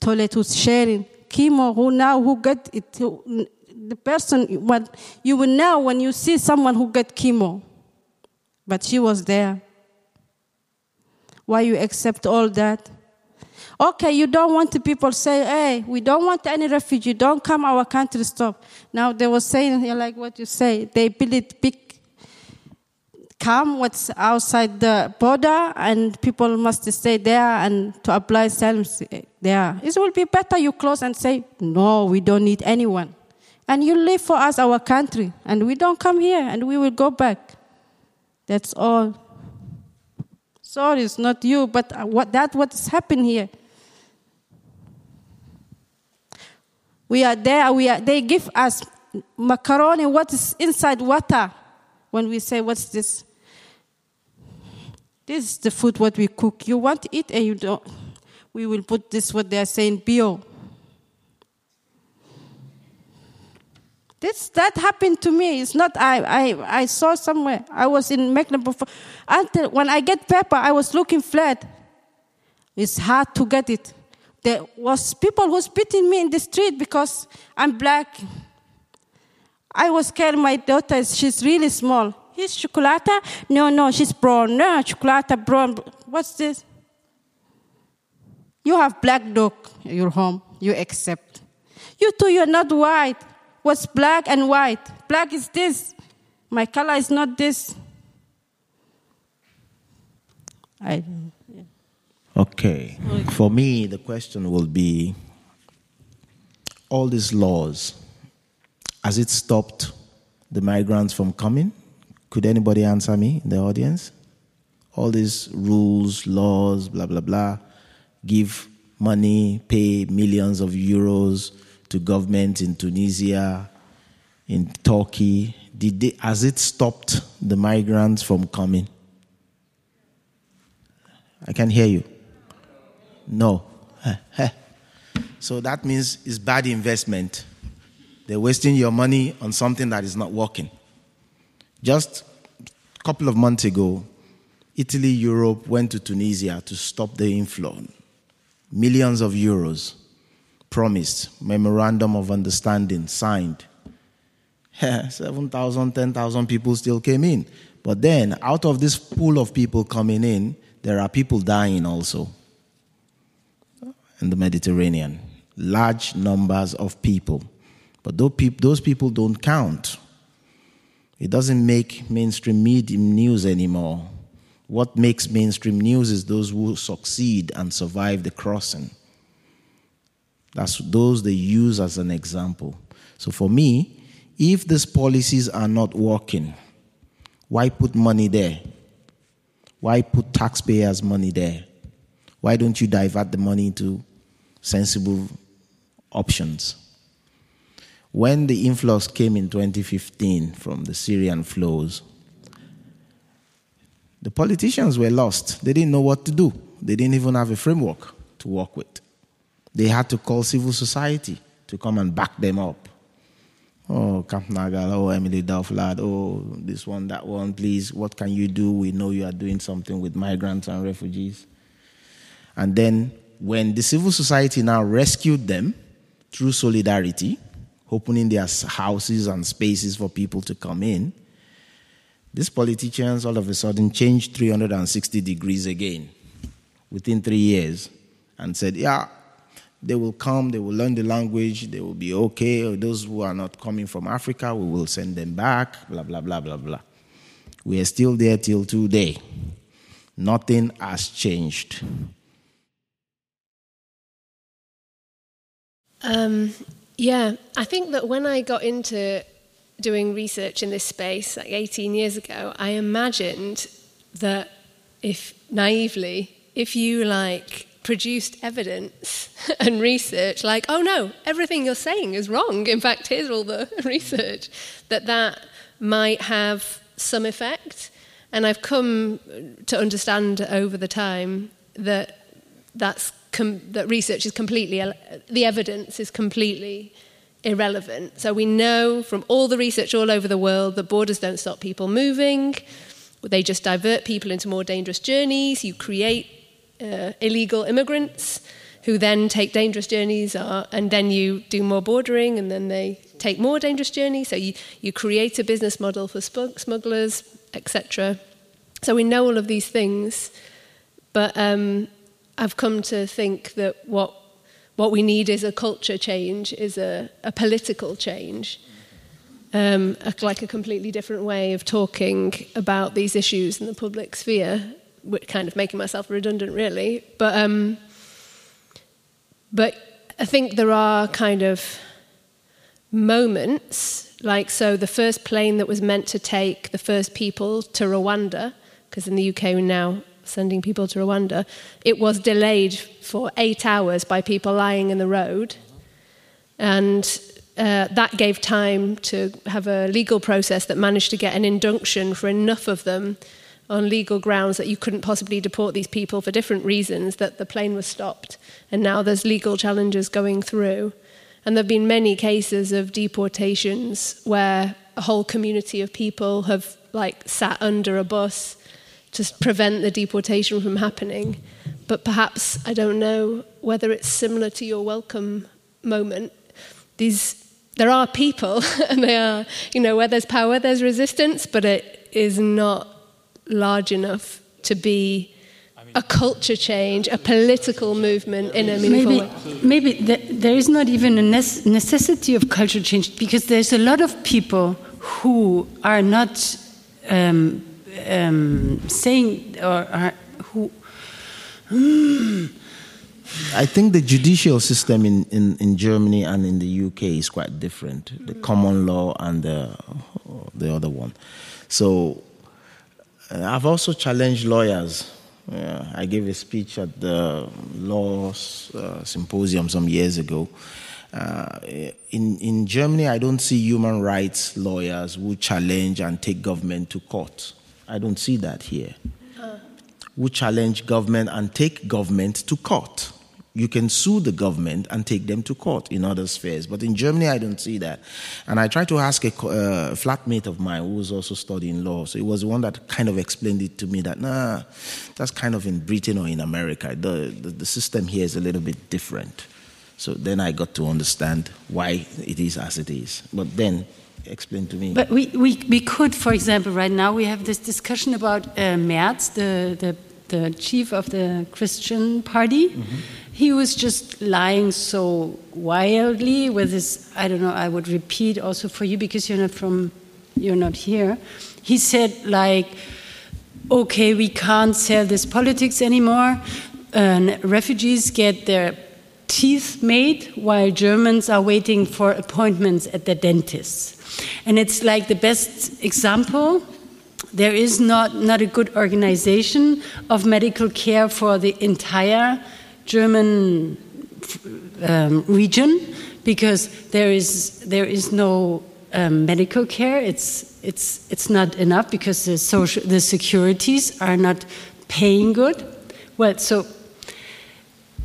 Toilet who's sharing. Chemo who now who get it. The person, what you will know when you see someone who get chemo. But she was there. Why you accept all that? Okay, you don't want the people say, hey, we don't want any refugee, don't come our country, stop. Now they were saying, like what you say, they build big come what's outside the border and people must stay there and to apply asylum there. It will be better you close and say, no, we don't need anyone. And you live for us, our country, and we don't come here and we will go back. That's all. Sorry, it's not you, but uh, what, that's what's happened here. We are there, we are, they give us macaroni, what is inside water. When we say, What's this? This is the food what we cook. You want to eat and you don't. We will put this what they are saying bio. This that happened to me. It's not I I I saw somewhere. I was in Mecklenburg before. until when I get pepper, I was looking flat. It's hard to get it. There was people who was beating me in the street because I'm black. I was scared my daughter, she's really small. He's chocolate? No, no, she's brown. No, chocolate brown. What's this? You have black dog in your home. You accept. You too, you're not white. What's black and white? Black is this. My color is not this. I Okay. For me, the question will be all these laws, has it stopped the migrants from coming? Could anybody answer me in the audience? All these rules, laws, blah, blah, blah, give money, pay millions of euros to government in Tunisia, in Turkey. Did they, has it stopped the migrants from coming? I can hear you. No. so that means it's bad investment. They're wasting your money on something that is not working. Just a couple of months ago, Italy, Europe went to Tunisia to stop the inflow. Millions of euros promised, memorandum of understanding signed. 7,000, 10,000 people still came in. But then, out of this pool of people coming in, there are people dying also in the Mediterranean. Large numbers of people But those people don't count. It doesn't make mainstream media news anymore. What makes mainstream news is those who succeed and survive the crossing. That's those they use as an example. So for me, if these policies are not working, why put money there? Why put taxpayers' money there? Why don't you divert the money into sensible options? When the influx came in 2015 from the Syrian flows, the politicians were lost. They didn't know what to do. They didn't even have a framework to work with. They had to call civil society to come and back them up. Oh, Kampnagel, oh, Emily Dauflad, oh, this one, that one, please, what can you do? We know you are doing something with migrants and refugees. And then when the civil society now rescued them through solidarity, opening their houses and spaces for people to come in, these politicians all of a sudden changed 360 degrees again within three years and said, Yeah, they will come, they will learn the language, they will be okay. Those who are not coming from Africa, we will send them back, blah, blah, blah, blah, blah. We are still there till today. Nothing has changed. Um, yeah, I think that when I got into doing research in this space like 18 years ago, I imagined that if naively, if you like produced evidence and research like, oh no, everything you're saying is wrong. In fact, here's all the research, that that might have some effect. And I've come to understand over the time that that's com- that research is completely, the evidence is completely irrelevant. So we know from all the research all over the world that borders don't stop people moving. They just divert people into more dangerous journeys. You create uh, illegal immigrants who then take dangerous journeys, uh, and then you do more bordering, and then they take more dangerous journeys. So you, you create a business model for smugglers, etc. So we know all of these things, but um, I've come to think that what what we need is a culture change, is a, a political change, um, a, like a completely different way of talking about these issues in the public sphere which kind of making myself redundant, really. But um, but I think there are kind of moments, like so, the first plane that was meant to take the first people to Rwanda, because in the UK we're now sending people to Rwanda, it was delayed for eight hours by people lying in the road, and. Uh, that gave time to have a legal process that managed to get an injunction for enough of them on legal grounds that you couldn't possibly deport these people for different reasons, that the plane was stopped. And now there's legal challenges going through. And there have been many cases of deportations where a whole community of people have like sat under a bus to prevent the deportation from happening. But perhaps I don't know whether it's similar to your welcome moment. These there are people, and they are, you know, where there's power, there's resistance, but it is not large enough to be a culture change, a political movement in a meaningful maybe, way. Maybe there is not even a necessity of culture change because there's a lot of people who are not um, um, saying or are, who. Mm. I think the judicial system in, in, in, Germany and in the UK is quite different. The common law and the, the other one. So uh, I've also challenged lawyers. Uh, I gave a speech at the law uh, symposium some years ago. Uh, in, in Germany, I don't see human rights lawyers who challenge and take government to court. I don't see that here. Uh. Who challenge government and take government to court you can sue the government and take them to court in other spheres. But in Germany, I don't see that. And I tried to ask a uh, flatmate of mine who was also studying law. So it was the one that kind of explained it to me that, nah, that's kind of in Britain or in America. The, the, the system here is a little bit different. So then I got to understand why it is as it is. But then explain to me. But we, we, we could, for example, right now we have this discussion about uh, Merz, the, the, the chief of the Christian party. Mm -hmm he was just lying so wildly with his i don't know i would repeat also for you because you're not from you're not here he said like okay we can't sell this politics anymore and refugees get their teeth made while germans are waiting for appointments at the dentists and it's like the best example there is not, not a good organization of medical care for the entire German um, region because there is, there is no um, medical care. It's, it's, it's not enough because the, social, the securities are not paying good. Well, so,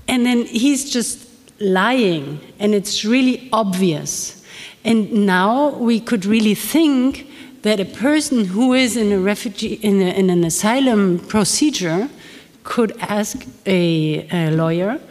and then he's just lying, and it's really obvious. And now we could really think that a person who is in a refugee in, a, in an asylum procedure could ask a, a, lawyer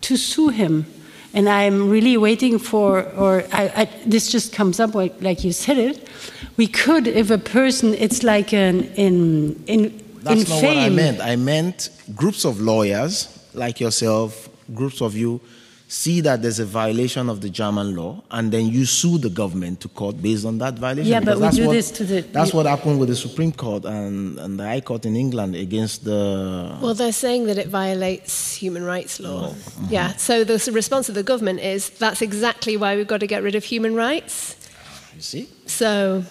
to sue him. And I'm really waiting for, or I, I, this just comes up like, like, you said it. We could, if a person, it's like an in in. That's in not fame. what I meant. I meant groups of lawyers like yourself, groups of you see that there's a violation of the German law, and then you sue the government to court based on that violation. Yeah, but Because we that's do what, this to the. That's what happened with the Supreme Court and, and the High Court in England against the. Well, they're saying that it violates human rights law. Mm-hmm. Yeah, so the response of the government is that's exactly why we've got to get rid of human rights. You see? So,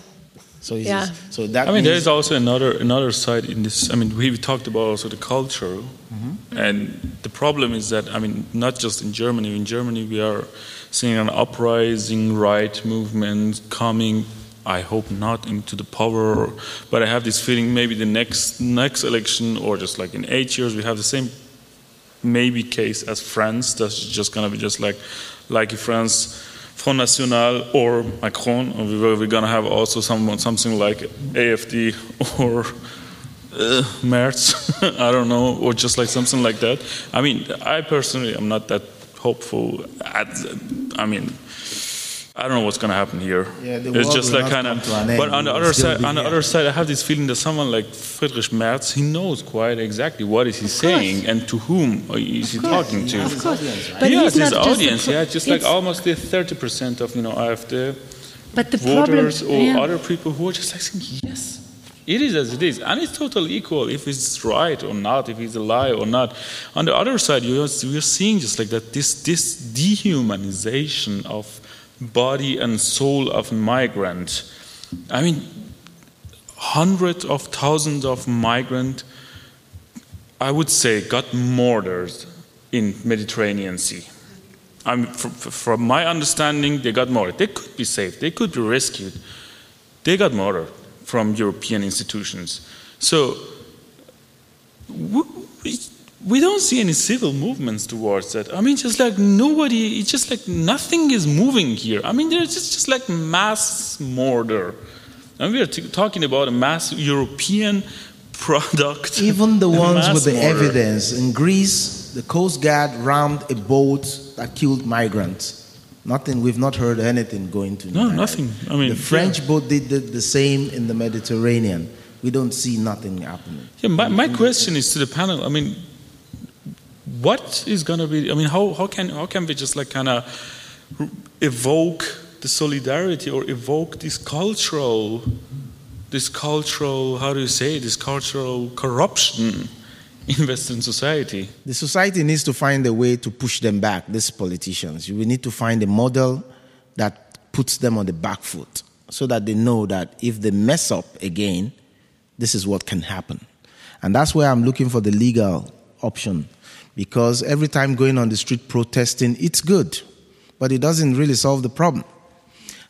So, it's Yeah. so that I mean, there is also another another side in this. I mean, we talked about also the culture, Mm-hmm. and the problem is that I mean, not just in Germany. In Germany, we are seeing an uprising right movement coming. I hope not into the power, but I have this feeling maybe the next next election or just like in eight years we have the same maybe case as France. That's just gonna be just like like in France. Front National or Macron, we're to have also someone, something like AFD or uh, Merz, I don't know, or just like something like that. I mean, I personally am not that hopeful. I mean, I don't know what's going to happen here. Yeah, the it's just like kind of. to an end. But on the other side, be on the here. other side, I have this feeling that someone like Friedrich Merz, he knows quite exactly what is he saying and to whom is he talking to. Of course. But But he he's has his not just a audience, yeah, just like almost the 30% of, you know, AfD But the problem, voters or yeah. other people who are just like saying, yes, it is as it is. And it's totally equal if it's right or not, if it's a lie or not. On the other side, you are, we're seeing just like that this, this dehumanization of body and soul of migrant. I mean, hundreds of thousands of migrant, I would say, got murdered in Mediterranean Sea. I'm, from, from my understanding, they got murdered. They could be saved. They could be rescued. They got murdered from European institutions. So we, don't see any civil movements towards that. I mean, just like nobody, it's just like nothing is moving here. I mean, there's just, just like mass murder. And we are t- talking about a mass European product. Even the ones with the murder. evidence. In Greece, the Coast Guard rammed a boat that killed migrants. Nothing, we've not heard anything going to No, that. nothing. I mean, the French boat did the, the same in the Mediterranean. We don't see nothing happening. Yeah, my, my question is to the panel. I mean, what is going to be? I mean, how, how can how can we just like kind of evoke the solidarity or evoke this cultural, this cultural how do you say this cultural corruption in Western society? The society needs to find a way to push them back, these politicians. We need to find a model that puts them on the back foot so that they know that if they mess up again, this is what can happen. And that's where I'm looking for the legal option because every time going on the street protesting, it's good, but it doesn't really solve the problem.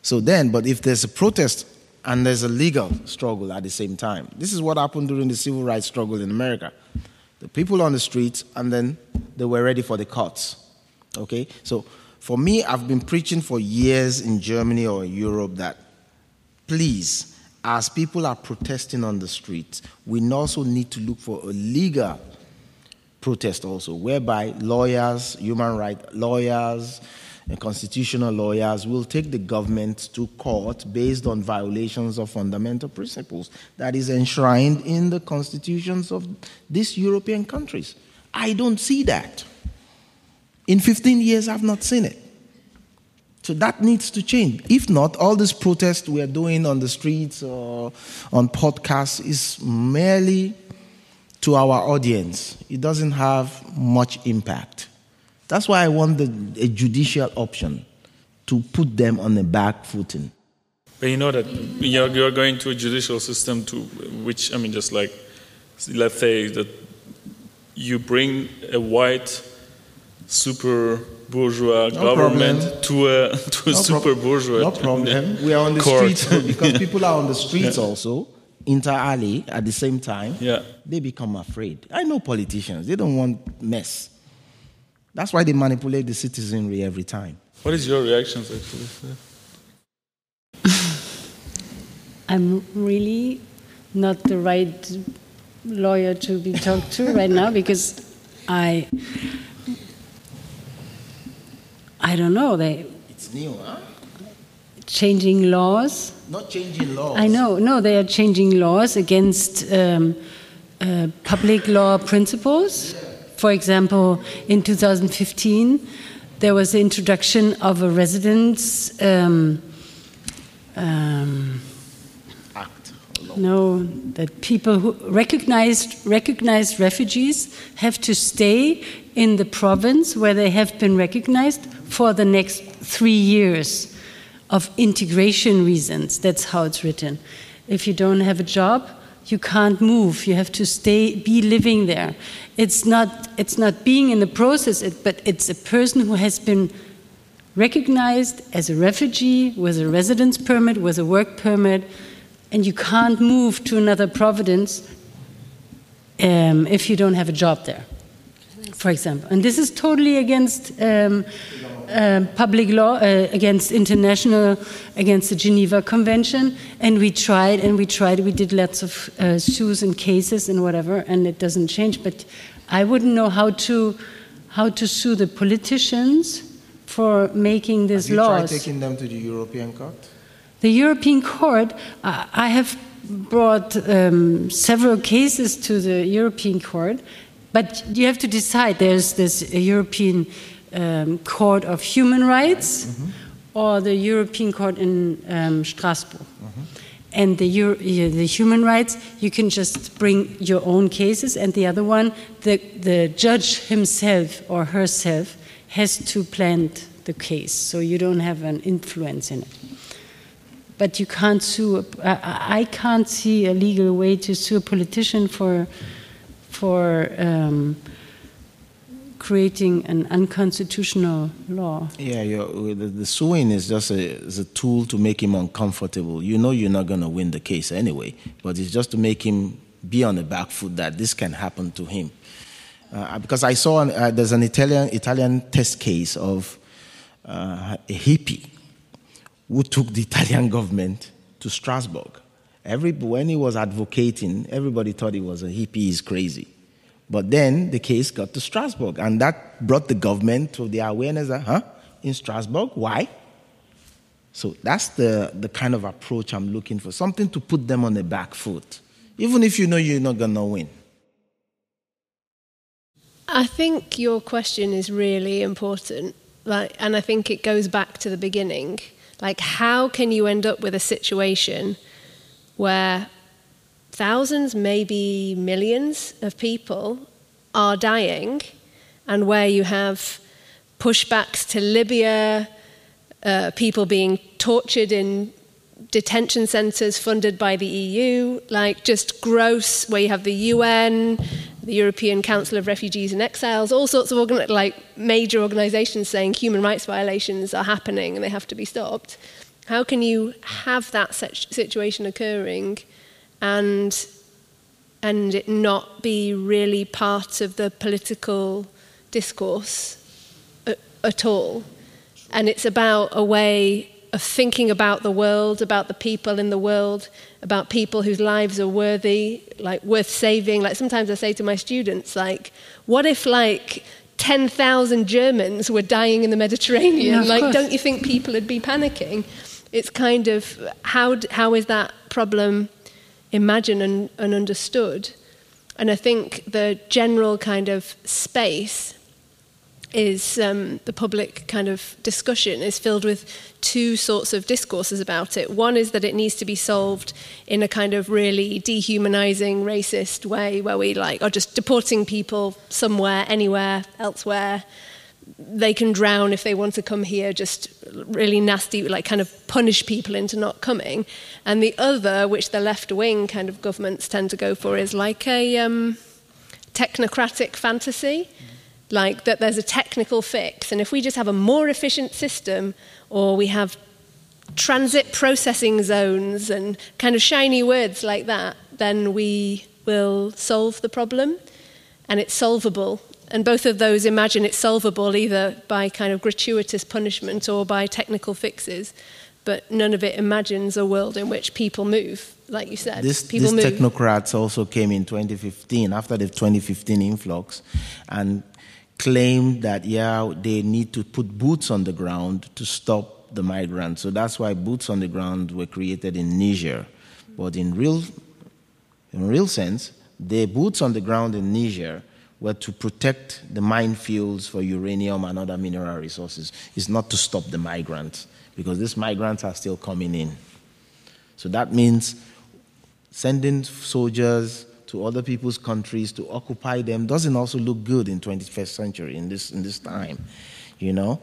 So then, but if there's a protest and there's a legal struggle at the same time, this is what happened during the civil rights struggle in America. The people on the streets, and then they were ready for the courts. Okay? So for me, I've been preaching for years in Germany or Europe that please, as people are protesting on the streets, we also need to look for a legal protest also, whereby lawyers, human rights lawyers, and constitutional lawyers will take the government to court based on violations of fundamental principles that is enshrined in the constitutions of these European countries. I don't see that. In 15 years, I've not seen it. So that needs to change. If not, all this protest we are doing on the streets or on podcasts is merely to our audience. It doesn't have much impact. That's why I want the, a judicial option to put them on the back footing. But you know that you're, you're going to a judicial system to which, I mean, just like, let's say that you bring a white super bourgeois no government problem. to a, to a no super pro- bourgeois. No problem. We are on the court. streets because people are on the streets yeah. also, inter alia at the same time. Yeah. They become afraid. I know politicians, they don't want mess. That's why they manipulate the citizenry every time. What is your reactions actually? I'm really not the right lawyer to be talked to right now because I I don't know they it's new huh changing laws not changing laws. I know. No they are changing laws against um, uh, public law principles. For example in 2015 there was the introduction of a residence um, um, act. No, that people who recognized recognized refugees have to stay in the province where they have been recognized for the next three years of integration reasons. That's how it's written. If you don't have a job, you can't move. You have to stay, be living there. It's not, it's not being in the process, but it's a person who has been recognized as a refugee with a residence permit, with a work permit, and you can't move to another province um, if you don't have a job there, for example. And this is totally against um, um, public law uh, against international, against the Geneva Convention, and we tried and we tried. We did lots of uh, sues and cases and whatever, and it doesn't change. But I wouldn't know how to how to sue the politicians for making these have you laws. Tried taking them to the European Court. The European Court. Uh, I have brought um, several cases to the European Court, but you have to decide. There's this European um, Court of Human Rights mm-hmm. or the European Court in um, Strasbourg. Mm-hmm. And the, Euro- the human rights, you can just bring your own cases, and the other one, the, the judge himself or herself has to plant the case, so you don't have an influence in it. But you can't sue. I, I can't see a legal way to sue a politician for for um, creating an unconstitutional law. Yeah, the, the, suing is just a, is a tool to make him uncomfortable. You know you're not going to win the case anyway, but it's just to make him be on the back foot that this can happen to him. Uh, because I saw an, uh, there's an Italian Italian test case of uh, a hippie who took the Italian government to Strasbourg. Every, when he was advocating, everybody thought he was a hippie, he's crazy. But then the case got to Strasbourg, and that brought the government to the awareness that, huh, in Strasbourg, why? So that's the, the kind of approach I'm looking for something to put them on the back foot, even if you know you're not going to win. I think your question is really important, like, and I think it goes back to the beginning. Like, how can you end up with a situation where thousands, maybe millions of people are dying, and where you have pushbacks to Libya, uh, people being tortured in detention centres funded by the EU, like just gross, where you have the UN, the European Council of Refugees and Exiles, all sorts of organ- like major organisations saying human rights violations are happening and they have to be stopped. How can you have that such situation occurring and and it not be really part of the political discourse at, at all. And it's about a way of thinking about the world, about the people in the world, about people whose lives are worthy, like worth saving. Like sometimes I say to my students, like, what if like 10,000 Germans were dying in the Mediterranean? Yeah, like, course. don't you think people would be panicking? It's kind of how, how is that problem imagined and, and understood. And I think the general kind of space is um, the public kind of discussion is filled with two sorts of discourses about it. One is that it needs to be solved in a kind of really dehumanizing, racist way where we like are just deporting people somewhere, anywhere, elsewhere. They can drown if they want to come here, just really nasty, like kind of punish people into not coming. And the other, which the left wing kind of governments tend to go for, is like a um, technocratic fantasy like that there's a technical fix. And if we just have a more efficient system, or we have transit processing zones and kind of shiny words like that, then we will solve the problem. And it's solvable. And both of those imagine it's solvable either by kind of gratuitous punishment or by technical fixes. But none of it imagines a world in which people move, like you said. This, people these move. technocrats also came in 2015, after the 2015 influx, and claimed that, yeah, they need to put boots on the ground to stop the migrants. So that's why boots on the ground were created in Niger. But in real, in real sense, the boots on the ground in Niger were to protect the minefields for uranium and other mineral resources. It's not to stop the migrants, because these migrants are still coming in. So that means sending soldiers to other people's countries to occupy them doesn't also look good in 21st century in this in this time you know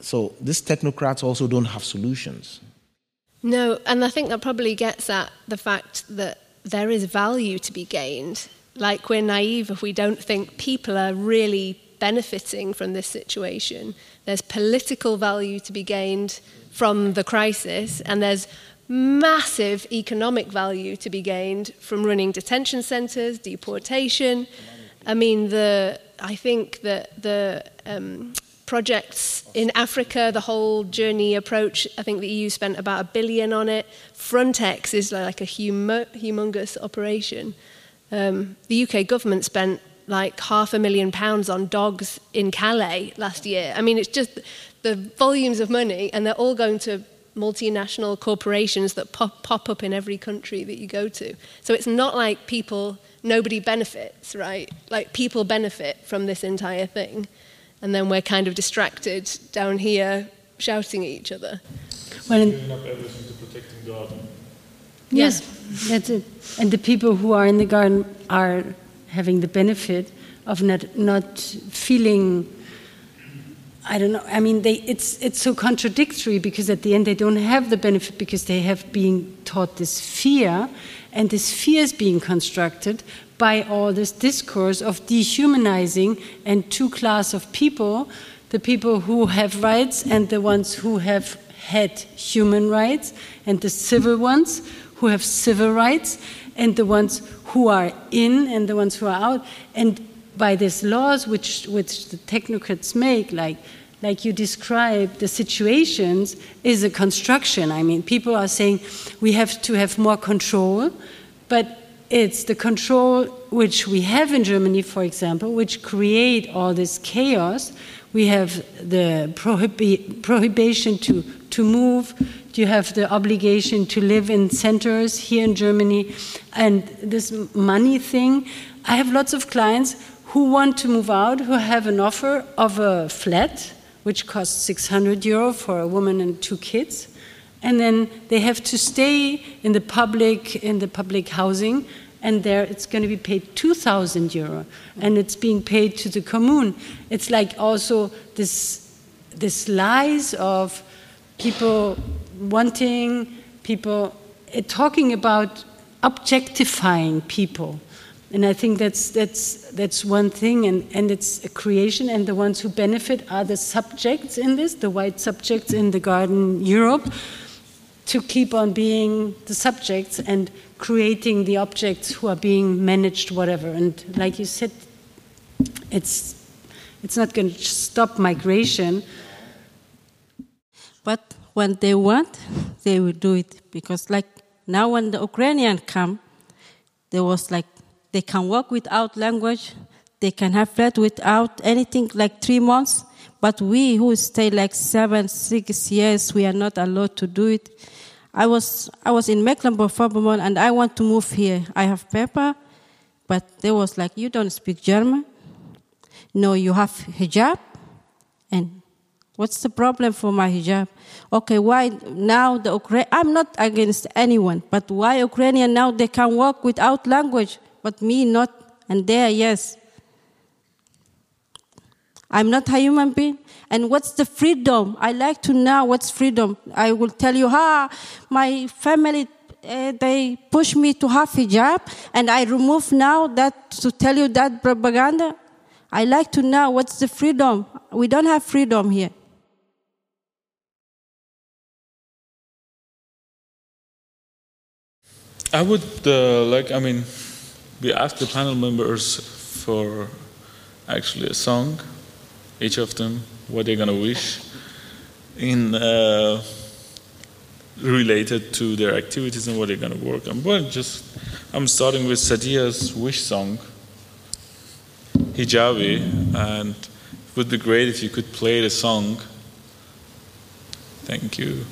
so these technocrats also don't have solutions no and i think that probably gets at the fact that there is value to be gained like we're naive if we don't think people are really benefiting from this situation there's political value to be gained from the crisis and there's massive economic value to be gained from running detention centres, deportation. I mean, the, I think that the um, projects in Africa, the whole journey approach, I think the EU spent about a billion on it. Frontex is like a humo- humongous operation. Um, the UK government spent like half a million pounds on dogs in Calais last year. I mean, it's just the volumes of money, and they're all going to multinational corporations that pop, pop up in every country that you go to. So it's not like people, nobody benefits, right? Like people benefit from this entire thing. And then we're kind of distracted down here shouting at each other. Well, giving up everything to protecting the garden. Yes, that's it. And the people who are in the garden are having the benefit of not, not feeling I don't know. I mean, they, it's it's so contradictory because at the end they don't have the benefit because they have been taught this fear, and this fear is being constructed by all this discourse of dehumanizing and two class of people: the people who have rights and the ones who have had human rights, and the civil ones who have civil rights, and the ones who are in and the ones who are out, and by these laws which, which the technocrats make, like like you describe the situations is a construction. I mean, people are saying we have to have more control, but it's the control which we have in Germany, for example, which create all this chaos. We have the prohibi- prohibition to, to move. You have the obligation to live in centers here in Germany. And this money thing, I have lots of clients who want to move out, who have an offer of a flat, which costs 600 euro for a woman and two kids. And then they have to stay in the public, in the public housing, and there it's going to be paid 2,000 euro, and it's being paid to the commune. It's like also this, this lies of people wanting, people uh, talking about objectifying people and I think that's, that's, that's one thing, and, and it's a creation, and the ones who benefit are the subjects in this, the white subjects in the garden Europe, to keep on being the subjects and creating the objects who are being managed, whatever. And like you said, it's, it's not going to stop migration. But when they want, they will do it. Because, like now, when the Ukrainians come, there was like they can work without language. They can have flat without anything like three months. But we who stay like seven, six years, we are not allowed to do it. I was, I was in Mecklenburg-Vorpommern and I want to move here. I have paper, but they was like, you don't speak German. No, you have hijab. And what's the problem for my hijab? Okay, why now the Ukraine? I'm not against anyone, but why Ukrainian now they can walk without language, but me not, and there yes. I'm not a human being. And what's the freedom? I like to know what's freedom. I will tell you, ha, my family, uh, they push me to have hijab, and I remove now that to tell you that propaganda. I like to know what's the freedom. We don't have freedom here. I would uh, like, I mean, we asked the panel members for actually a song, each of them, what they're gonna wish in uh, related to their activities and what they're gonna work on. Well, just I'm starting with Sadia's wish song, Hijabi, and it would be great if you could play the song. Thank you.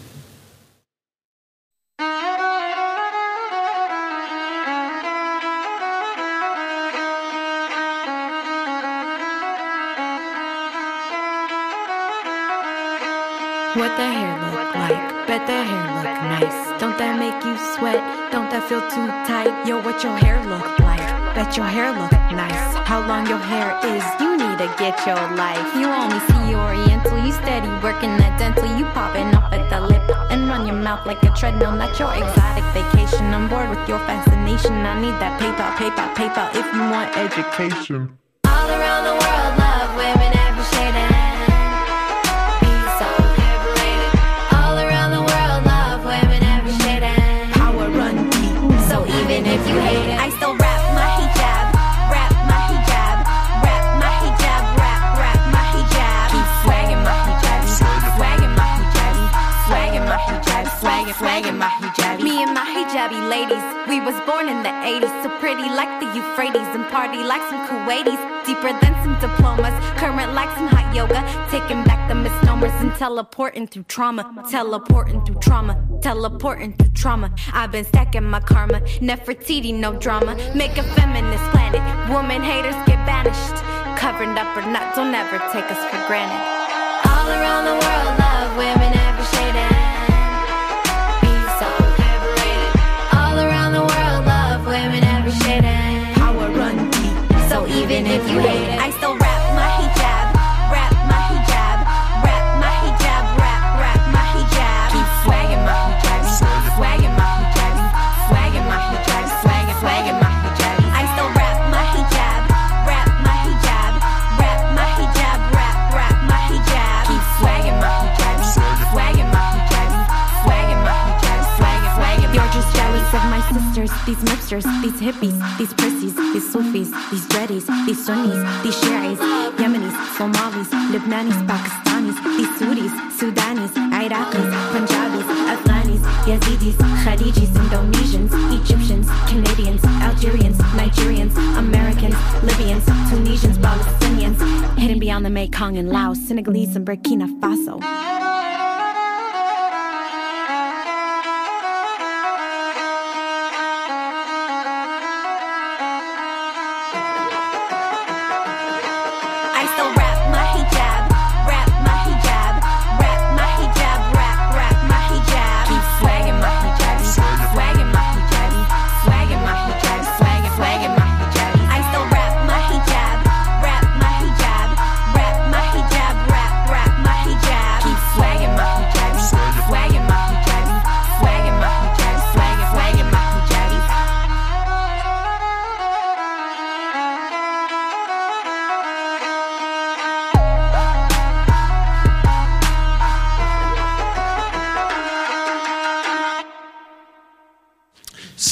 Get your life. You only see Oriental. You steady working that dental. You popping off at the lip and run your mouth like a treadmill. Not your exotic vacation. I'm bored with your fascination. I need that paper, paper, paper. If you want education. Ladies, we was born in the 80s, so pretty like the Euphrates and party like some Kuwaitis, deeper than some diplomas, current like some hot yoga, taking back the misnomers and teleporting through trauma, teleporting through trauma, teleporting through trauma. I've been stacking my karma, Nefertiti, no drama. Make a feminist planet, woman haters get banished. Covered up or not, don't ever take us for granted. All around the world, love women even if you hate it, I still these mipsters, these hippies, these prissies, these Sufis, these dreadies, these Sunnis, these Shiites, Yemenis, Somalis, Lebanese, Pakistanis, these Sudis, Sudanis, Iraqis, Punjabis, Afghanis, Yazidis, Khadijis, Indonesians, Egyptians, Canadians, Algerians, Nigerians, Americans, Libyans, Tunisians, Palestinians, hidden beyond the Mekong and Laos, Senegalese, and Burkina Faso.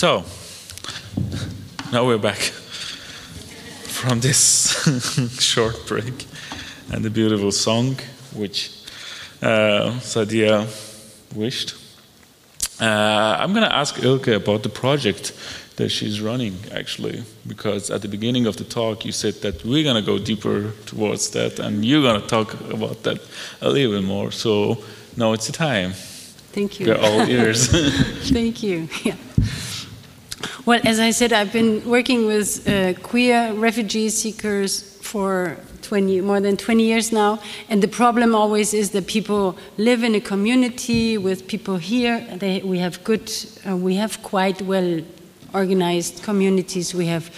So, now we're back from this short break and the beautiful song which uh, Sadia wished. Uh, I'm going to ask Ilka about the project that she's running, actually, because at the beginning of the talk you said that we're going to go deeper towards that and you're going to talk about that a little bit more. So now it's the time. Thank you. We're all ears. Thank you. Yeah. Well, as I said, I've been working with uh, queer refugee seekers for 20, more than 20 years now. And the problem always is that people live in a community with people here. They, we have good, uh, we have quite well organized communities. We have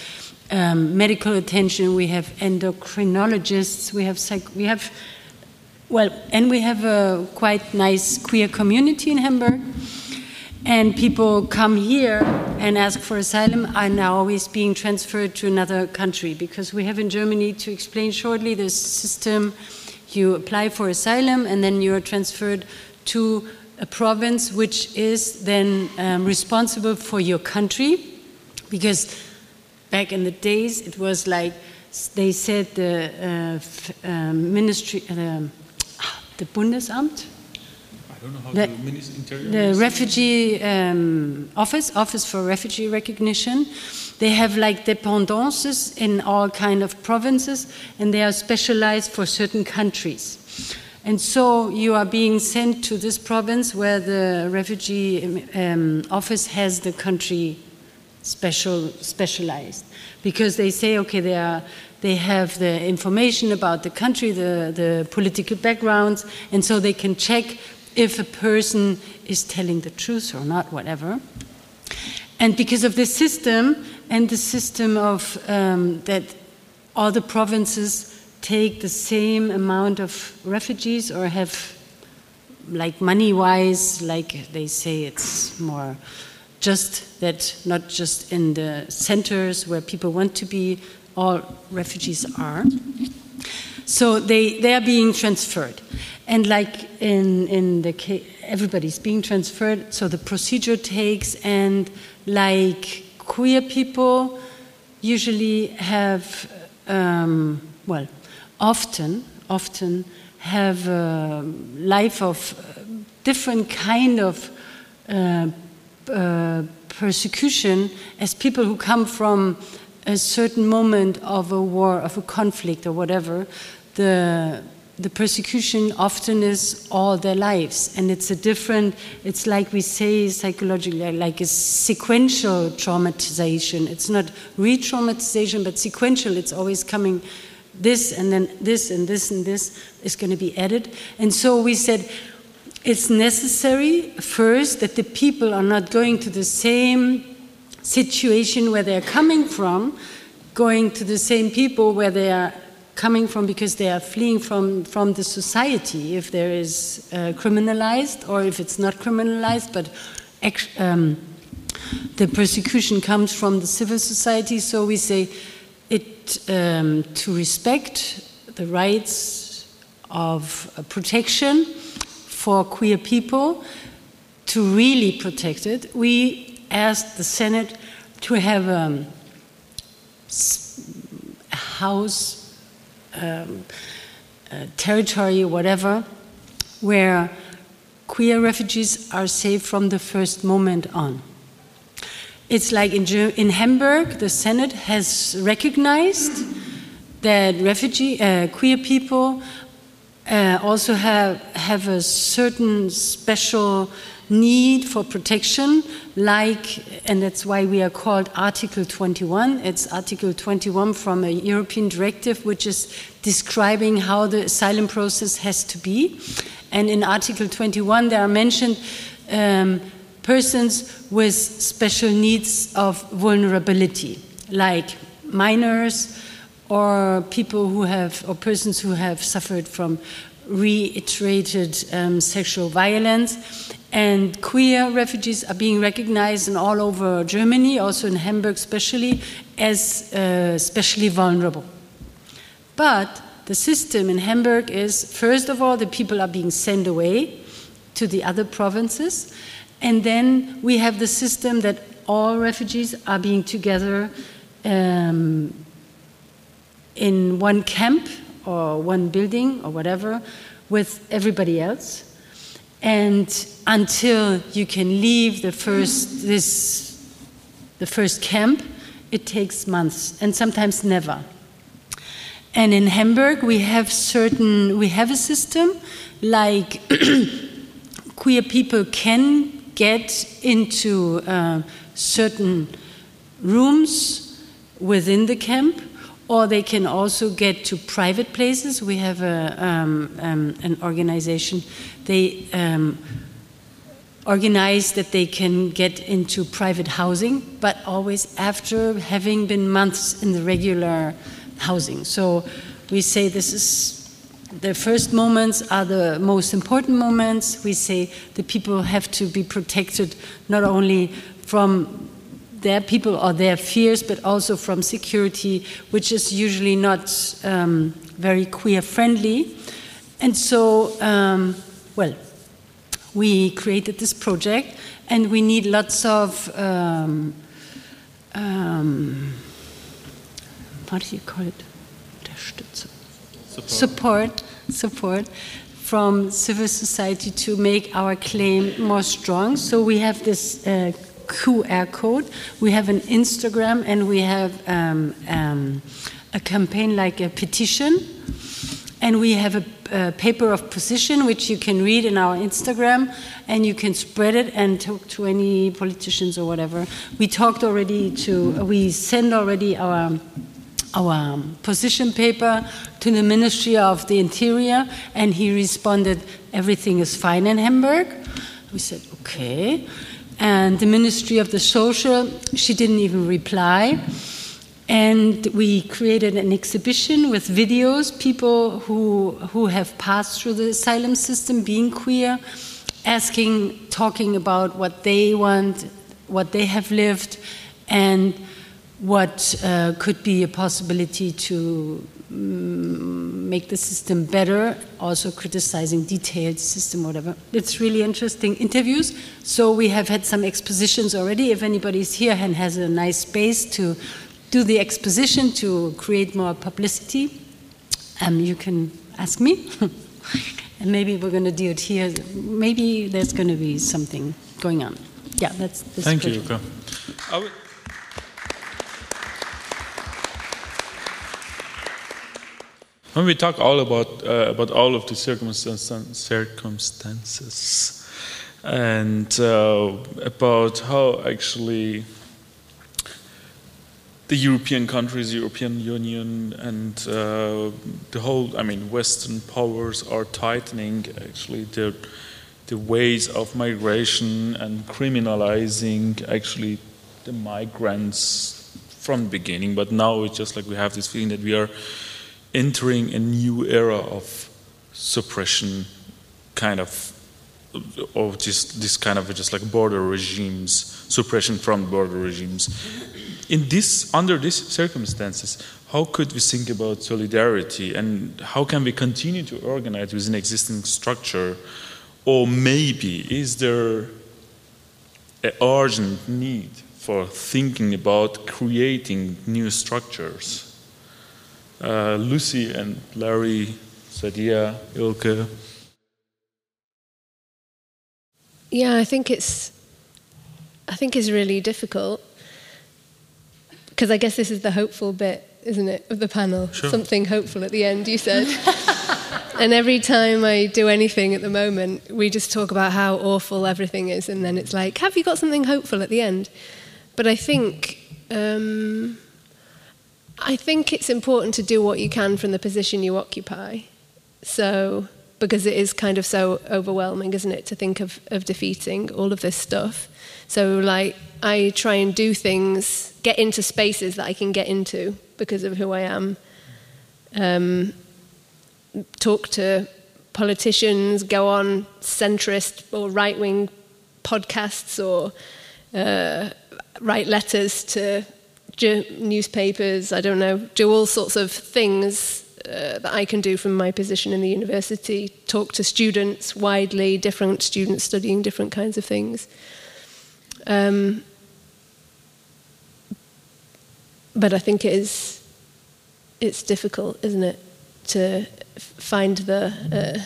um, medical attention. We have endocrinologists. We have psych, we have well, and we have a quite nice queer community in Hamburg. And people come here and ask for asylum are now always being transferred to another country because we have in Germany, to explain shortly, the system you apply for asylum and then you're transferred to a province which is then um, responsible for your country because back in the days it was like they said the uh, um, ministry, uh, the Bundesamt. I don't know how The- the, Minis- Interior The Ministry- refugee um, office, Office for Refugee Recognition, they have like dependances in all kind of provinces, and they are specialized for certain countries. And so you are being sent to this province where the refugee um, office has the country special specialized because they say okay they are they have the information about the country the the political backgrounds and so they can check if a person is telling the truth or not whatever. And because of this system and the system of um, that all the provinces take the same amount of refugees or have like money wise like they say it's more just that not just in the centers where people want to be all refugees are so they they are being transferred and like in in the ca- everybody's being transferred so the procedure takes and like queer people usually have um, well often often have a life of different kind of uh, uh, persecution as people who come from a certain moment of a war, of a conflict, or whatever. The the persecution often is all their lives, and it's a different. It's like we say psychologically, like a sequential traumatization. It's not re-traumatization, but sequential. It's always coming. This and then this and this and this is going to be added, and so we said it's necessary first that the people are not going to the same situation where they're coming from, going to the same people where they are coming from because they are fleeing from, from the society, if there is uh, criminalized or if it's not criminalized, but um, the persecution comes from the civil society. So we say it um, to respect the rights of uh, protection for queer people to really protect it, we asked the Senate to have a, s- a house, um, a territory, whatever, where queer refugees are safe from the first moment on. It's like in, in Hamburg, the Senate has recognized that refugee, uh, queer people uh, also have, have a certain special need for protection, like, and that's why we are called Article 21. It's Article 21 from a European directive which is describing how the asylum process has to be. And in Article 21, there are mentioned um, persons with special needs of vulnerability, like minors or people who have, or persons who have suffered from reiterated um, sexual violence. And queer refugees are being recognized in all over Germany, also in Hamburg especially, as uh, especially vulnerable. But the system in Hamburg is first of all, the people are being sent away to the other provinces. And then we have the system that all refugees are being together um, in one camp or one building or whatever with everybody else. And until you can leave the first, this, the first camp, it takes months and sometimes never. And in Hamburg, we have certain, we have a system like queer people can get into uh, certain rooms within the camp, or they can also get to private places. We have a, um, um, an organization. They um, organize that they can get into private housing, but always after having been months in the regular housing. So we say this is the first moments are the most important moments. We say the people have to be protected not only from their people or their fears, but also from security, which is usually not um, very queer friendly. And so, um, well, we created this project, and we need lots of um, um how do you call it? Support. support, support from civil society to make our claim more strong. So we have this uh, QR code, we have an Instagram, and we have um, um, a campaign like a petition, and we have a, a, paper of position which you can read in our Instagram, and you can spread it and talk to any politicians or whatever. We talked already to, we send already our our position paper to the Ministry of the Interior, and he responded, Everything is fine in Hamburg. We said, Okay. And the Ministry of the Social, she didn't even reply. And we created an exhibition with videos, people who, who have passed through the asylum system, being queer, asking, talking about what they want, what they have lived, and what uh, could be a possibility to make the system better, also criticizing detailed system, whatever. It's really interesting interviews. So we have had some expositions already. If anybody's here and has a nice space to do the exposition to create more publicity, um, you can ask me. and maybe we're going to do it here. Maybe there's going to be something going on. Yeah, that's. that's Thank you, Yuka. When we talk all about uh, about all of the circumstances, circumstances and uh, about how actually the European countries, European Union, and uh, the whole, I mean, Western powers are tightening actually their the ways of migration and criminalizing actually the migrants from the beginning. But now it's just like we have this feeling that we are entering a new era of suppression, kind of, of just this kind of just like border regimes, suppression from border regimes. In this, under these circumstances, how could we think about solidarity and how can we continue to organize within existing structure? Or maybe is there an urgent need for thinking about creating new structures? Uh, Lucy and Larry, Sadia, Ilka. Yeah, I think it's I think it's really difficult because I guess this is the hopeful bit, isn't it, of the panel? Sure. Something hopeful at the end, you said. and every time I do anything at the moment, we just talk about how awful everything is, and then it's like, have you got something hopeful at the end? But I think um, I think it's important to do what you can from the position you occupy. So, because it is kind of so overwhelming, isn't it, to think of, of defeating all of this stuff. So, like, I try and do things, get into spaces that I can get into because of who I am. Um, talk to politicians, go on centrist or right wing podcasts, or uh, write letters to newspapers, I don't know, do all sorts of things uh, that I can do from my position in the university, talk to students widely, different students studying different kinds of things. Um, but I think it is, it's difficult, isn't it, to find the uh,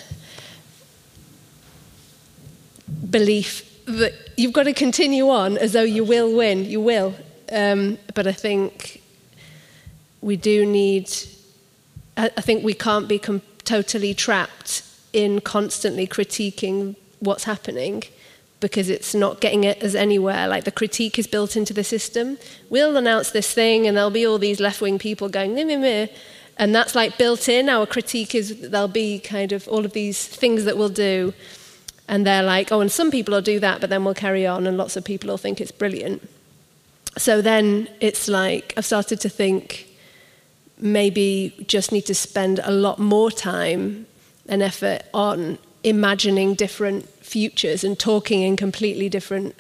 belief that you've got to continue on as though you will win, you will. Um, but I think we do need, I, I think we can't be com- totally trapped in constantly critiquing what's happening because it's not getting us anywhere. Like the critique is built into the system. We'll announce this thing, and there'll be all these left wing people going, meh, meh, meh. and that's like built in. Our critique is there'll be kind of all of these things that we'll do, and they're like, oh, and some people will do that, but then we'll carry on, and lots of people will think it's brilliant. So then it's like I've started to think maybe just need to spend a lot more time and effort on imagining different futures and talking in completely different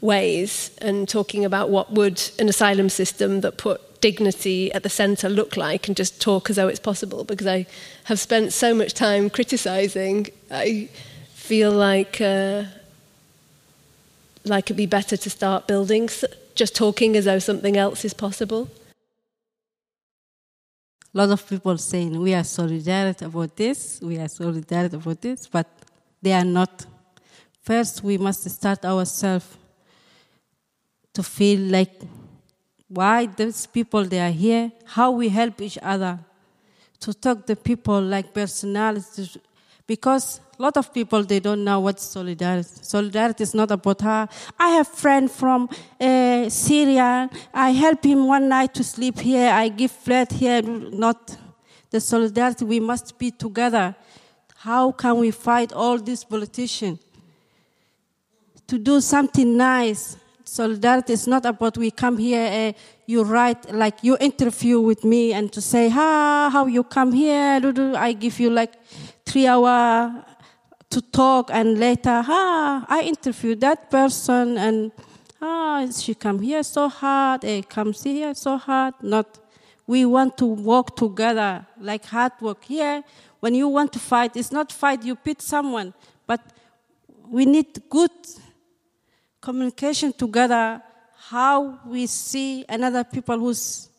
ways and talking about what would an asylum system that put dignity at the center look like and just talk as though it's possible because I have spent so much time criticizing. I feel like uh, like it'd be better to start building just talking as though something else is possible a lot of people saying we are solidarity about this, we are solidarity about this, but they are not. First, we must start ourselves to feel like why these people they are here, how we help each other, to talk to people like personalities, because a lot of people they don't know what solidarity. Solidarity is not about her. I have friend from uh, Syria. I help him one night to sleep here. I give flat here. Not the solidarity. We must be together. How can we fight all these politicians? To do something nice. Solidarity is not about we come here, uh, you write, like you interview with me and to say, ah, how you come here, I give you like three hour to talk and later, ah, I interviewed that person and ah, she come here so hard, eh, comes here so hard. Not, we want to work together like hard work here. When you want to fight, it's not fight you beat someone, but we need good communication together. How we see another people who's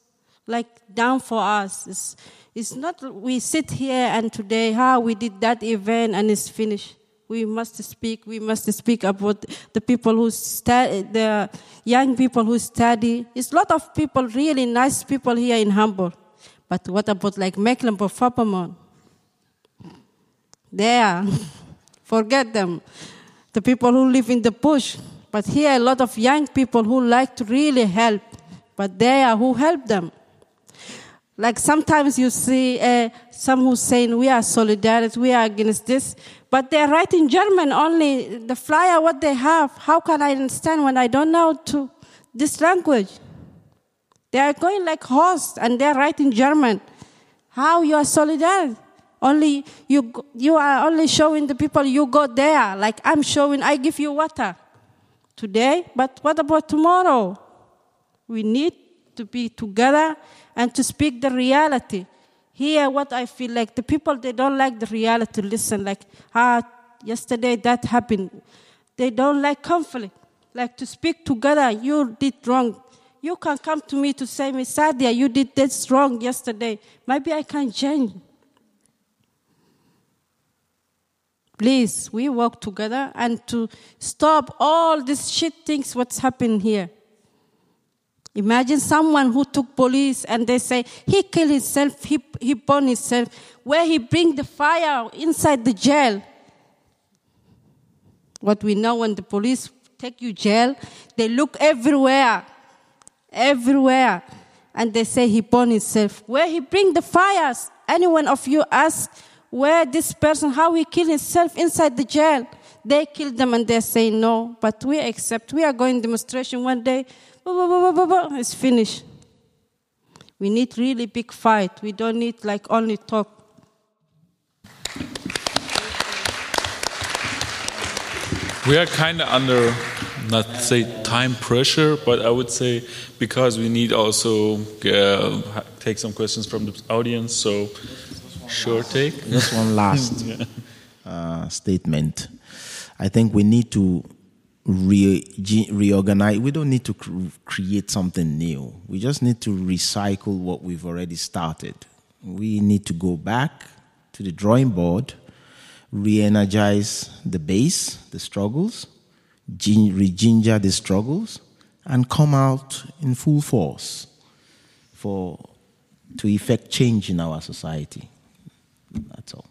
like down for us. It's, it's not we sit here and today, how we did that event and it's finished. We must speak. We must speak about the people who study, the young people who study. It's a lot of people, really nice people here in Hamburg. But what about like Mecklenburg-Vorpommern? There, forget them. The people who live in the bush. But here, a lot of young people who like to really help. But they are who help them. Like sometimes you see uh, some who saying we are solidarity, we are against this, but they're writing German only. The flyer, what they have, how can I understand when I don't know to this language? They are going like hosts and they're writing German. How you are solidarity? Only you, you are only showing the people you go there. Like I'm showing, I give you water today, but what about tomorrow? We need to be together and to speak the reality. Here, what I feel like the people they don't like the reality. Listen, like ah, yesterday that happened. They don't like conflict. Like to speak together. You did wrong. You can come to me to say, Miss Sadia, you did this wrong yesterday. Maybe I can change. Please, we work together and to stop all these shit things what's happening here. Imagine someone who took police and they say he killed himself, he, he burned himself, where he bring the fire inside the jail. What we know when the police take you jail, they look everywhere, everywhere, and they say he burned himself. Where he bring the fires? Anyone of you ask where this person, how he killed himself inside the jail? They killed them and they say no, but we accept. We are going demonstration one day it's finished. We need really big fight. We don't need like only talk. We are kind of under, not say time pressure, but I would say because we need also uh, take some questions from the audience. So, short take. Just one last yeah. uh, statement. I think we need to re- reorganize. We don't need to cr- create something new. We just need to recycle what we've already started. We need to go back to the drawing board, re energize the base, the struggles, ginger the struggles, and come out in full force for, to effect change in our society. That's all.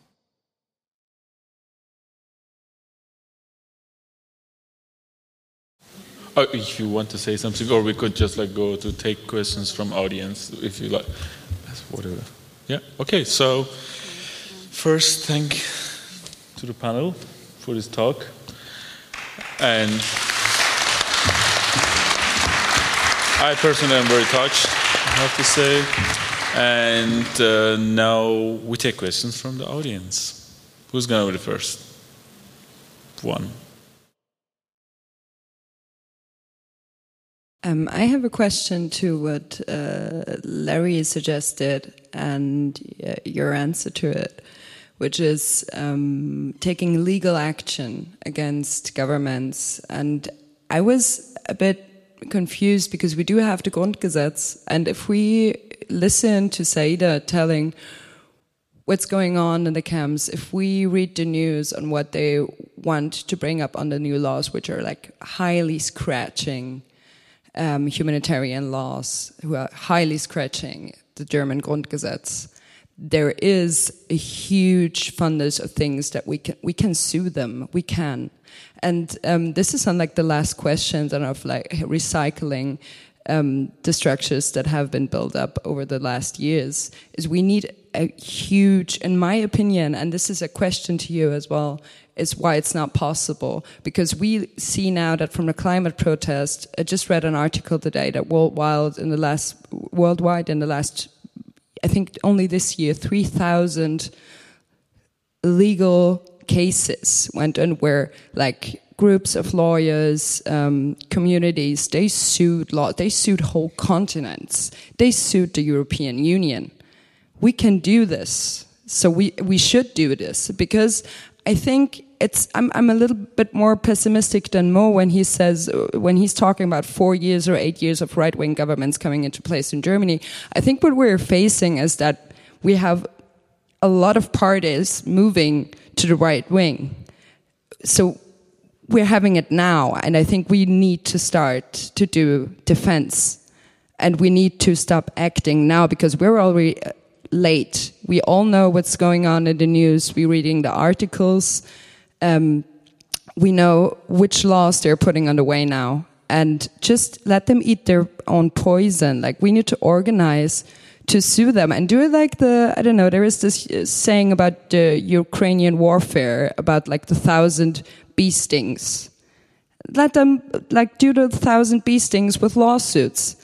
Oh, if you want to say something, or we could just like go to take questions from audience if you like. That's whatever. Yeah. Okay. So first, thank to the panel for this talk, and I personally am very touched. I have to say. And uh, now we take questions from the audience. Who's going to be the first? One. Um, I have a question to what uh, Larry suggested and uh, your answer to it, which is um, taking legal action against governments. And I was a bit confused because we do have the Grundgesetz, and if we listen to Sadia telling what's going on in the camps, if we read the news on what they want to bring up on the new laws, which are like highly scratching um, humanitarian laws, who are highly scratching the German Grundgesetz, there is a huge fundus of things that we can we can sue them. We can, and um, this is on like the last questions and of like recycling um, the structures that have been built up over the last years. Is we need a huge, in my opinion, and this is a question to you as well, is why it's not possible. Because we see now that from the climate protest, I just read an article today that worldwide in the last worldwide in the last, I think only this year, three thousand legal cases went on where like groups of lawyers, um, communities, they sued law, they sued whole continents, they sued the European Union. We can do this, so we we should do this because I think it's I'm I'm a little bit more pessimistic than Mo when he says when he's talking about four years or eight years of right wing governments coming into place in Germany. I think what we're facing is that we have a lot of parties moving to the right wing. So we're having it now, and I think we need to start to do defense, and we need to stop acting now because we're already late. We all know what's going on in the news. We're reading the articles. Um, we know which laws they're putting on the way now, and just let them eat their own poison. Like we need to organize to sue them and do it like the I don't know. There is this saying about the Ukrainian warfare about like the thousand bee stings. Let them like do the thousand bee stings with lawsuits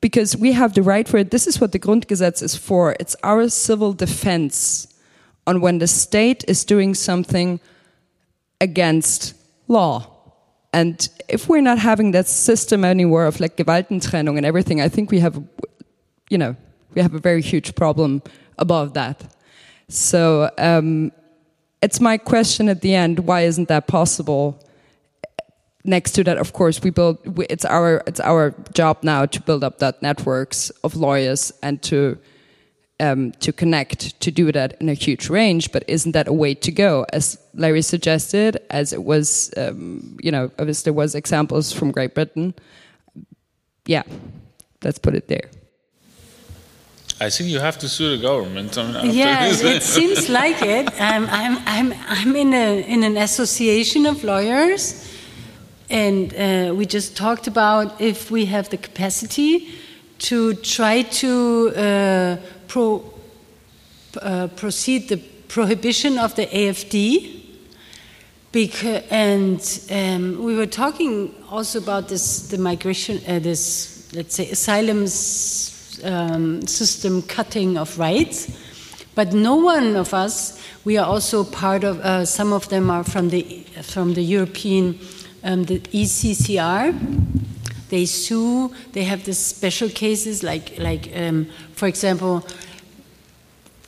because we have the right for it. This is what the Grundgesetz is for. It's our civil defense on when the state is doing something against law. And if we're not having that system anymore of like Gewaltentrennung and everything, I think we have, you know, we have a very huge problem above that. So um, it's my question at the end: Why isn't that possible? Next to that, of course, we build. We, it's our it's our job now to build up that networks of lawyers and to um, to connect to do that in a huge range. But isn't that a way to go? As Larry suggested, as it was, um, you know, obviously there was examples from Great Britain. Yeah, let's put it there. I think you have to sue the government. I mean, yeah, it seems like it. Um, I'm, I'm, I'm in, a, in an association of lawyers and uh, we just talked about if we have the capacity to try to uh, pro, uh, proceed the prohibition of the AFD. Because, and um, we were talking also about this, the migration, uh, this, let's say, asylum um, system cutting of rights. But no one of us, we are also part of, uh, some of them are from the, from the European um, the ECCHR. They sue. They have the special cases, like like um, for example,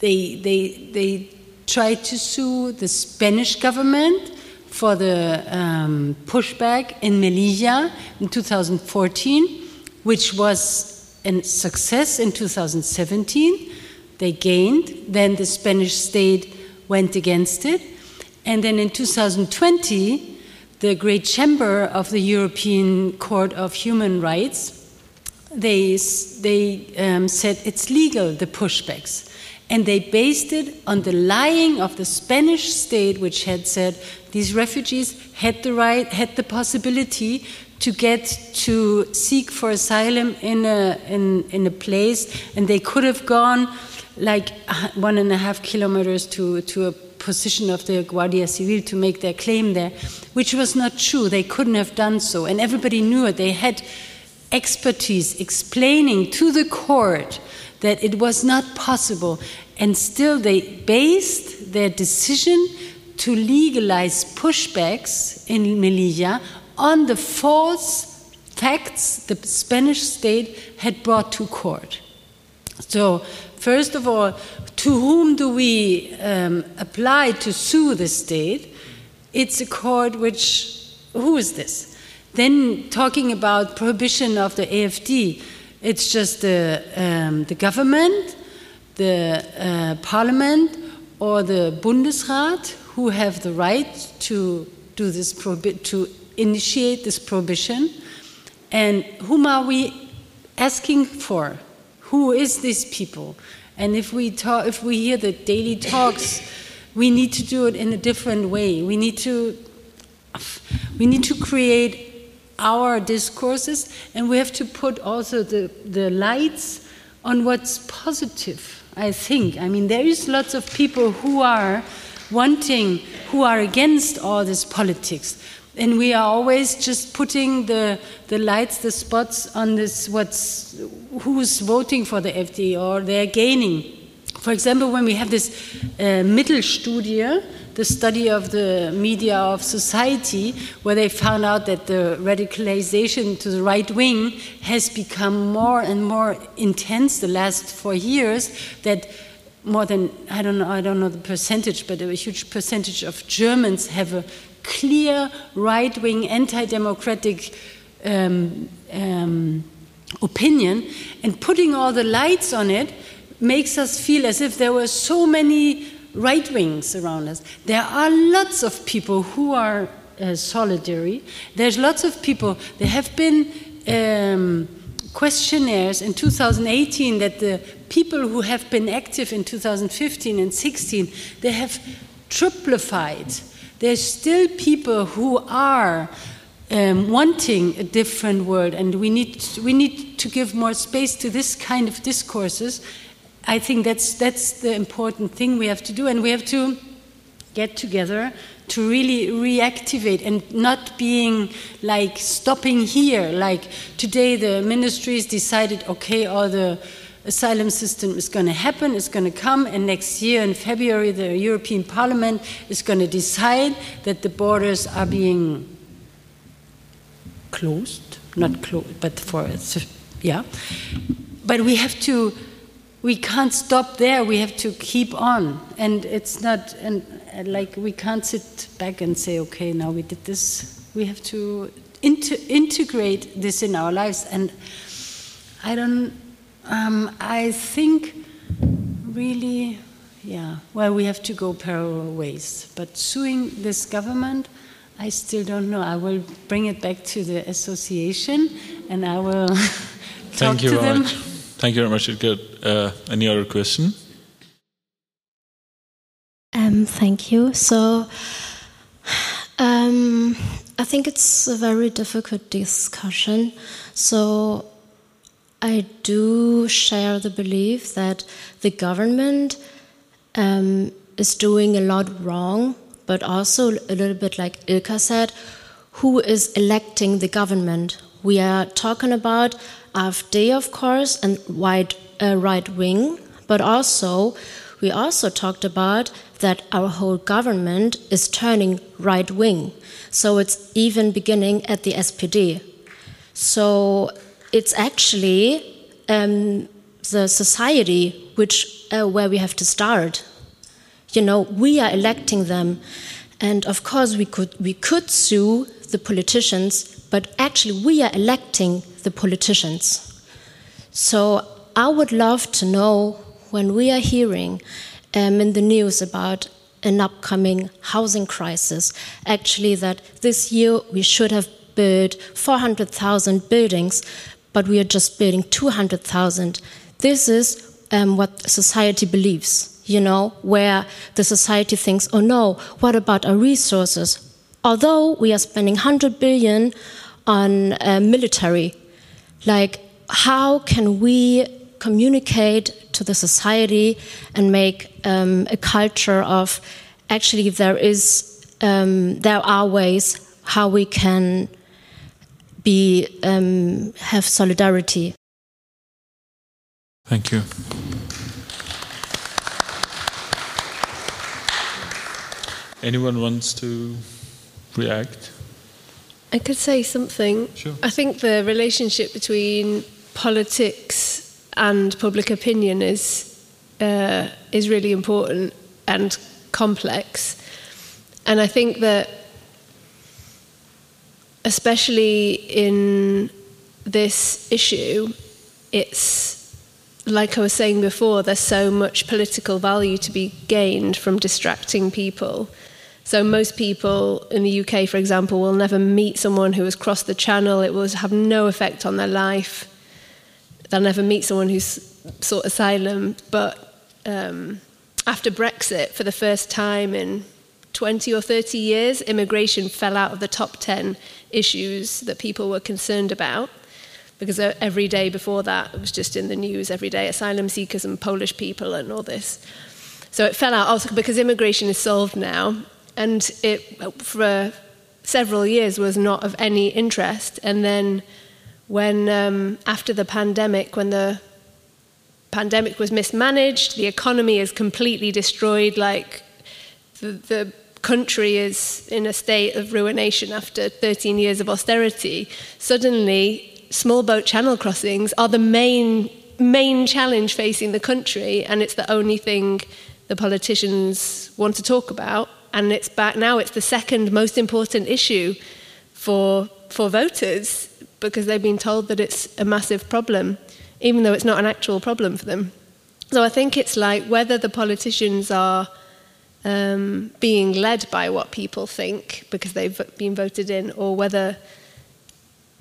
they they they try to sue the Spanish government for the um, pushback in Melilla in 2014, which was a success in 2017. They gained. Then the Spanish state went against it, and then in 2020 the Great Chamber of the European Court of Human Rights, they, they um, said it's legal, the pushbacks. And they based it on the lying of the Spanish state, which had said these refugees had the right, had the possibility to get to seek for asylum in a, in, in a place, and they could have gone like one and a half kilometers to, to a position of the Guardia Civil to make their claim there, which was not true. They couldn't have done so, and everybody knew it. They had expertise explaining to the court that it was not possible, and still they based their decision to legalize pushbacks in Melilla on the false facts the Spanish state had brought to court. So, first of all, to whom do we um, apply to sue the state? It's a court which, who is this? Then, talking about prohibition of the AFD, it's just the, um, the government, the uh, parliament, or the Bundesrat who have the right to do this to initiate this prohibition. And whom are we asking for? Who is these people? And if we talk, if we hear the daily talks, we need to do it in a different way. We need to, we need to create our discourses, and we have to put also the, the lights on what's positive. I think. I mean, there is lots of people who are wanting, who are against all this politics. And we are always just putting the, the lights, the spots on this, what's, who's voting for the AfD or they're gaining. For example, when we have this uh, Mitte-Studie, the study of the media of society, where they found out that the radicalization to the right wing has become more and more intense the last four years, that more than I don't know I don't know the percentage, but a huge percentage of Germans have a clear right wing, anti democratic um, um, opinion, and putting all the lights on it makes us feel as if there were so many right wings around us. There are lots of people who are uh, solidary. There's lots of people. There have been um, questionnaires in 2018 that the people who have been active in 2015 and 16 they have triplified there's still people who are um, wanting a different world, and we need to, we need to give more space to this kind of discourses. I think that's that's the important thing we have to do, and we have to get together to really reactivate and not being like stopping here. Like today, the ministries decided, okay, all the asylum system is going to happen, it's going to come, and next year in February, the European Parliament is going to decide that the borders are being closed, not closed, but for, yeah. But we have to, we can't stop there, we have to keep on. And it's not, and, like, we can't sit back and say, okay, now we did this. We have to inter integrate this in our lives. And I don't, um, I think really, yeah, well, we have to go parallel ways. But suing this government, I still don't know. I will bring it back to the association and I will talk Thank you to very them. much. Thank you very much. Good. Uh, any other question? Um, thank you. So, um, I think it's a very difficult discussion. So, I do share the belief that the government um, is doing a lot wrong, but also a little bit like Ilka said, who is electing the government? We are talking about AfD, of course, and white, uh, right wing, but also we also talked about that our whole government is turning right wing. So it's even beginning at the SPD. So it's actually um, the society which uh, where we have to start. You know, we are electing them, and of course we could we could sue the politicians, but actually we are electing the politicians. So I would love to know when we are hearing um, in the news about an upcoming housing crisis, actually that this year we should have built 400,000 buildings, but we are just building 200,000. This is um, what society believes, you know, where the society thinks, oh no, what about our resources? Although we are spending 100 billion on uh, military. Like, how can we communicate to the society and make um, a culture of actually there is um, there are ways how we can be um, have solidarity. Thank you. Anyone wants to react? I could say something. Sure. I think the relationship between politics and public opinion is uh, is really important and complex, and I think that especially in this issue, it's like I was saying before. There's so much political value to be gained from distracting people. So most people in the UK, for example, will never meet someone who has crossed the channel. It will have no effect on their life. They'll never meet someone who's sought asylum. But um, after Brexit, for the first time in 20 or 30 years, immigration fell out of the top 10 issues that people were concerned about. Because every day before that, it was just in the news every day asylum seekers and Polish people and all this. So it fell out also because immigration is solved now and it for several years was not of any interest. And then, when um, after the pandemic, when the pandemic was mismanaged, the economy is completely destroyed. Like the, the country is in a state of ruination after 13 years of austerity. Suddenly, small boat channel crossings are the main main challenge facing the country, and it's the only thing the politicians want to talk about and it's back now. It's the second most important issue for for voters because they've been told that it's a massive problem, even though it's not an actual problem for them. So I think it's like whether the politicians are um, being led by what people think because they've been voted in, or whether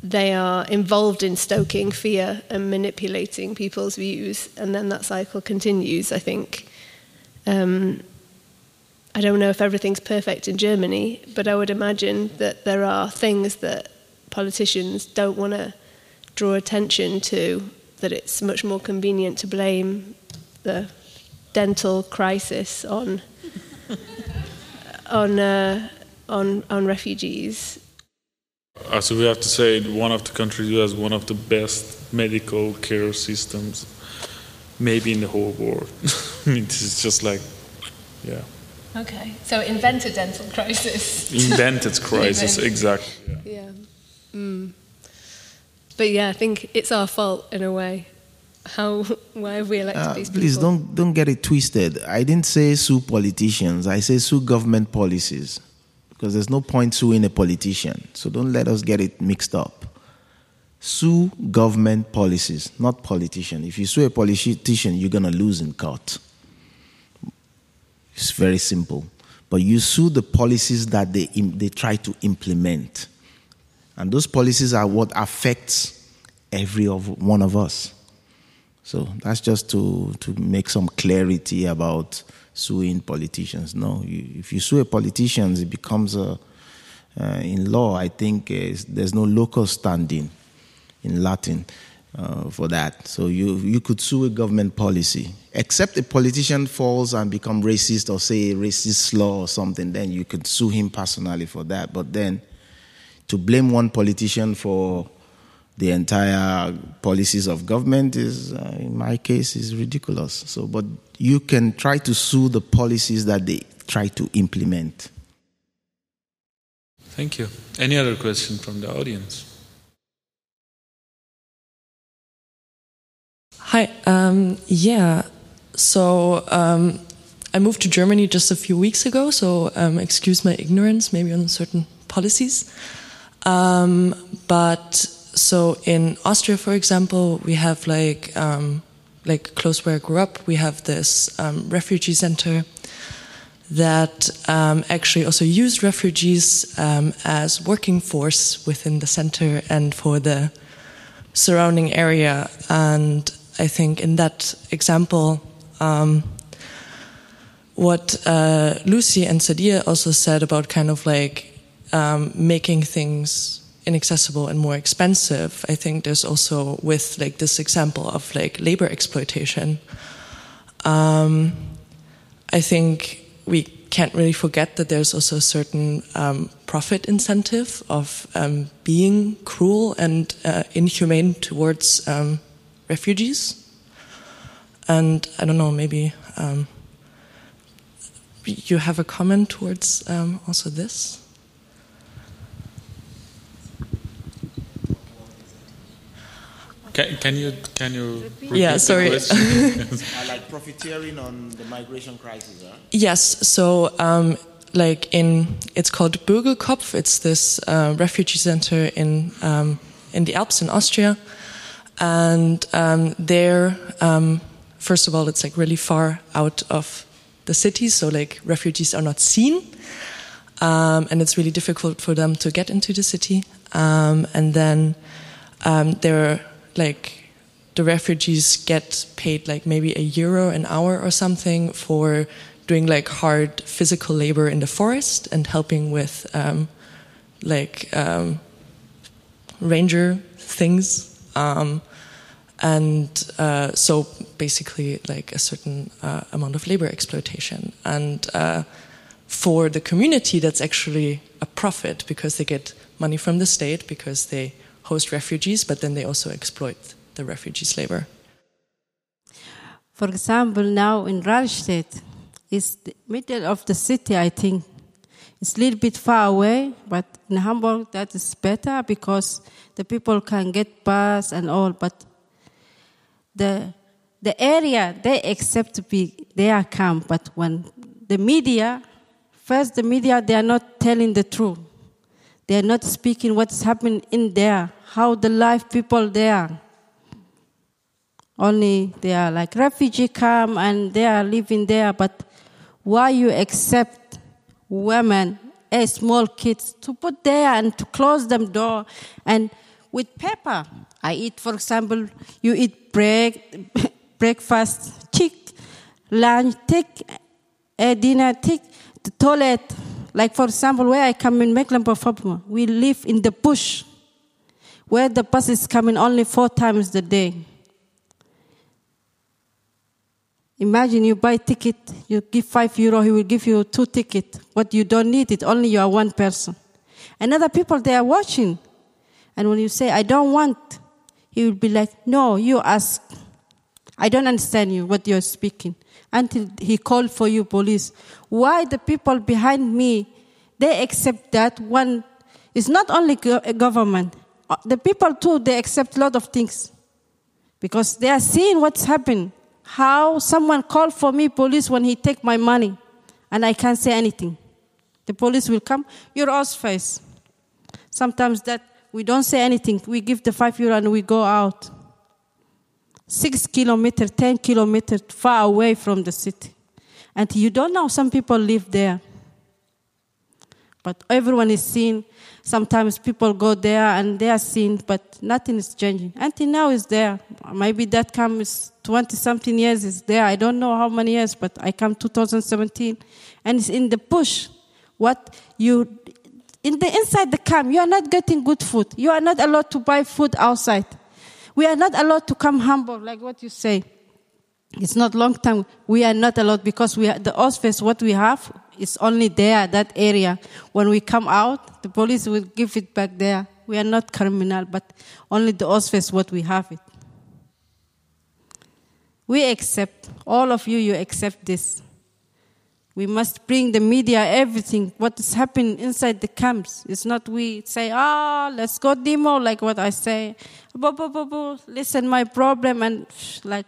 they are involved in stoking fear and manipulating people's views, and then that cycle continues. I think. Um, I don't know if everything's perfect in Germany, but I would imagine that there are things that politicians don't want to draw attention to, that it's much more convenient to blame the dental crisis on on uh, on on refugees. Uh, so we have to say one of the countries who has one of the best medical care systems, maybe in the whole world. I mean, this is just like, yeah. Okay, so invented dental crisis. Invented crisis, exactly. Yeah. yeah. Mm. But yeah, I think it's our fault in a way. How? Why have we elected uh, these people? Please don't don't get it twisted. I didn't say sue politicians. I say sue government policies, because there's no point suing a politician. So don't let us get it mixed up. Sue government policies, not politician. If you sue a politician, you're gonna lose in court. It's very simple. But you sue the policies that they, they try to implement. And those policies are what affects every of one of us. So that's just to, to make some clarity about suing politicians. No, you, if you sue a politician, it becomes a, uh, in law, I think uh, there's no locus standi in Latin uh, for that. So you, you could sue a government policy. Except a politician falls and become racist or say racist law or something, then you could sue him personally for that. But then to blame one politician for the entire policies of government is, uh, in my case, is ridiculous. So, but you can try to sue the policies that they try to implement. Thank you. Any other question from the audience? Hi. Um, yeah. So um, I moved to Germany just a few weeks ago. So um, excuse my ignorance, maybe on certain policies. Um, but so in Austria, for example, we have like um, like close where I grew up, we have this um, refugee center that actually also used refugees as working force within the center and for the surrounding area. And I think in that example, um, what uh, Lucy and Sadia also said about kind of like um, making things inaccessible and more expensive. I think there's also with like this example of like labor exploitation. Um, I think we can't really forget that there's also a certain um, profit incentive of um, being cruel and uh, inhumane towards um, refugees. And I don't know, maybe um, you have a comment towards um, also this? Can, can you can you yeah sorry. like profiteering on the migration crisis huh? yes so um, like in it's called Bürglkopf it's this uh, refugee center in um, in the Alps in Austria. And um, there um, first of all it's like really far out of the city so like refugees are not seen. Um, and it's really difficult for them to get into the city. Um, and then there are like the refugees get paid like maybe a euro an hour or something for doing like hard physical labor in the forest and helping with um, like um, ranger things. Um, and uh, so basically like a certain uh, amount of labor exploitation. And uh, for the community that's actually a profit because they get money from the state because they host refugees, but then they also exploit the refugees' labor. For example, now in Rahlstedt, it's the middle of the city, I think. It's a little bit far away, but in Hamburg that is better because the people can get bus and all. But the the area they accept to be their camp, but when the media, first the media, they are not telling the truth. They are not speaking what's happening in there, how the life people there. Only they are like refugee come and they are living there, but why you accept women and small kids to put there and to close them door and with paper. I eat, for example, you eat break, breakfast, tick, lunch, tick, a dinner, tick, the toilet, like, for example, where I come in Mecklenburg-Vorpommern, we live in the bush, where the bus is coming only four times a day. Imagine you buy ticket, you give five euro, he will give you two ticket. But you don't need it, only you are one person. And other people, they are watching. And when you say, I don't want, he will be like, no, you ask. I don't understand you, what you're speaking until he called for you police. Why the people behind me, they accept that one, it's not only government. Uh, the people too, they accept a lot of things. Because they are seeing what's happened. How someone called for me police when he take my money and I can't say anything. The police will come, your ass face. Sometimes that we don't say anything. We give the five euro and we go out six kilometers, 10 kilometers far away from the city. And you don't know, some people live there. But everyone is seen. Sometimes people go there and they are seen, but nothing is changing. Until now, is there. Maybe that comes 20 something years is there. I don't know how many years, but I come 2017, and it's in the push. What you in the inside the camp, you are not getting good food. You are not allowed to buy food outside. We are not allowed to come humble, like what you say. It's not long time. We are not allowed because we are, the office, what we have is only there, that area. When we come out, the police will give it back there. We are not criminal, but only the office, what we have it. We accept, all of you, you accept this. We must bring the media everything, what is happening inside the camps. It's not we say, ah, oh, let's go demo, like what I say. Bo, bo, bo, bo, listen, my problem, and like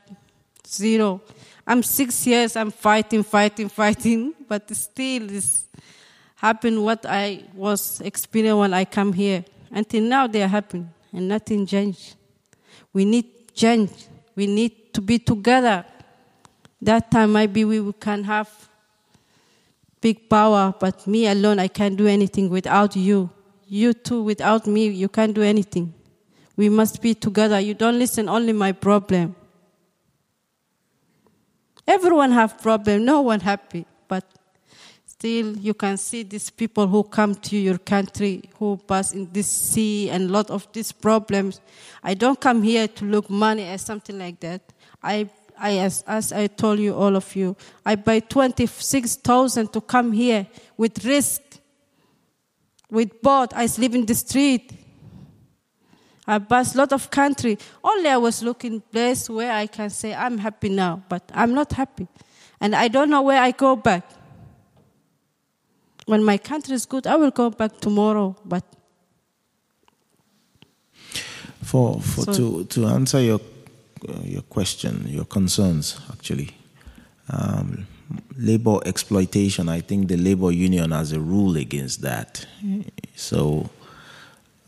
zero. I'm six years, I'm fighting, fighting, fighting, but still it's happened what I was experiencing when I come here. Until now, they are happening, and nothing changed. We need change. We need to be together. That time, maybe we can have big power, but me alone, I can't do anything without you. You too, without me, you can't do anything. We must be together. You don't listen only my problem. Everyone have problem, no one happy, but still you can see these people who come to your country who pass in this sea and lot of these problems. I don't come here to look money or something like that. I, I as, as I told you, all of you, I buy 26,000 to come here with risk, with boat. I sleep in the street. I pass a lot of country. Only I was looking place where I can say I'm happy now, but I'm not happy. And I don't know where I go back. When my country is good, I will go back tomorrow. But for, for So- to to answer your uh, your question, your concerns, actually, um, labor exploitation. I think the labor union has a rule against that. So.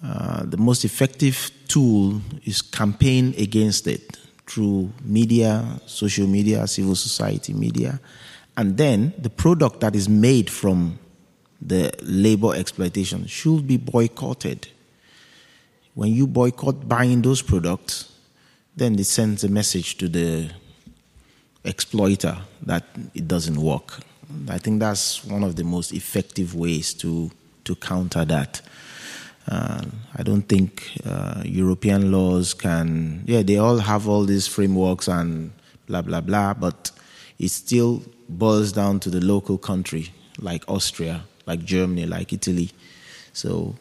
Uh, the most effective tool is campaign against it through media, social media, civil society media, and then the product that is made from the labor exploitation should be boycotted. When you boycott buying those products, then it sends a message to the exploiter that it doesn't work. I think that's one of the most effective ways to, to counter that. Uh, I don't think uh, European laws can, yeah, they all have all these frameworks and blah, blah, blah, but it still boils down to the local country, like Austria, like Germany, like Italy. So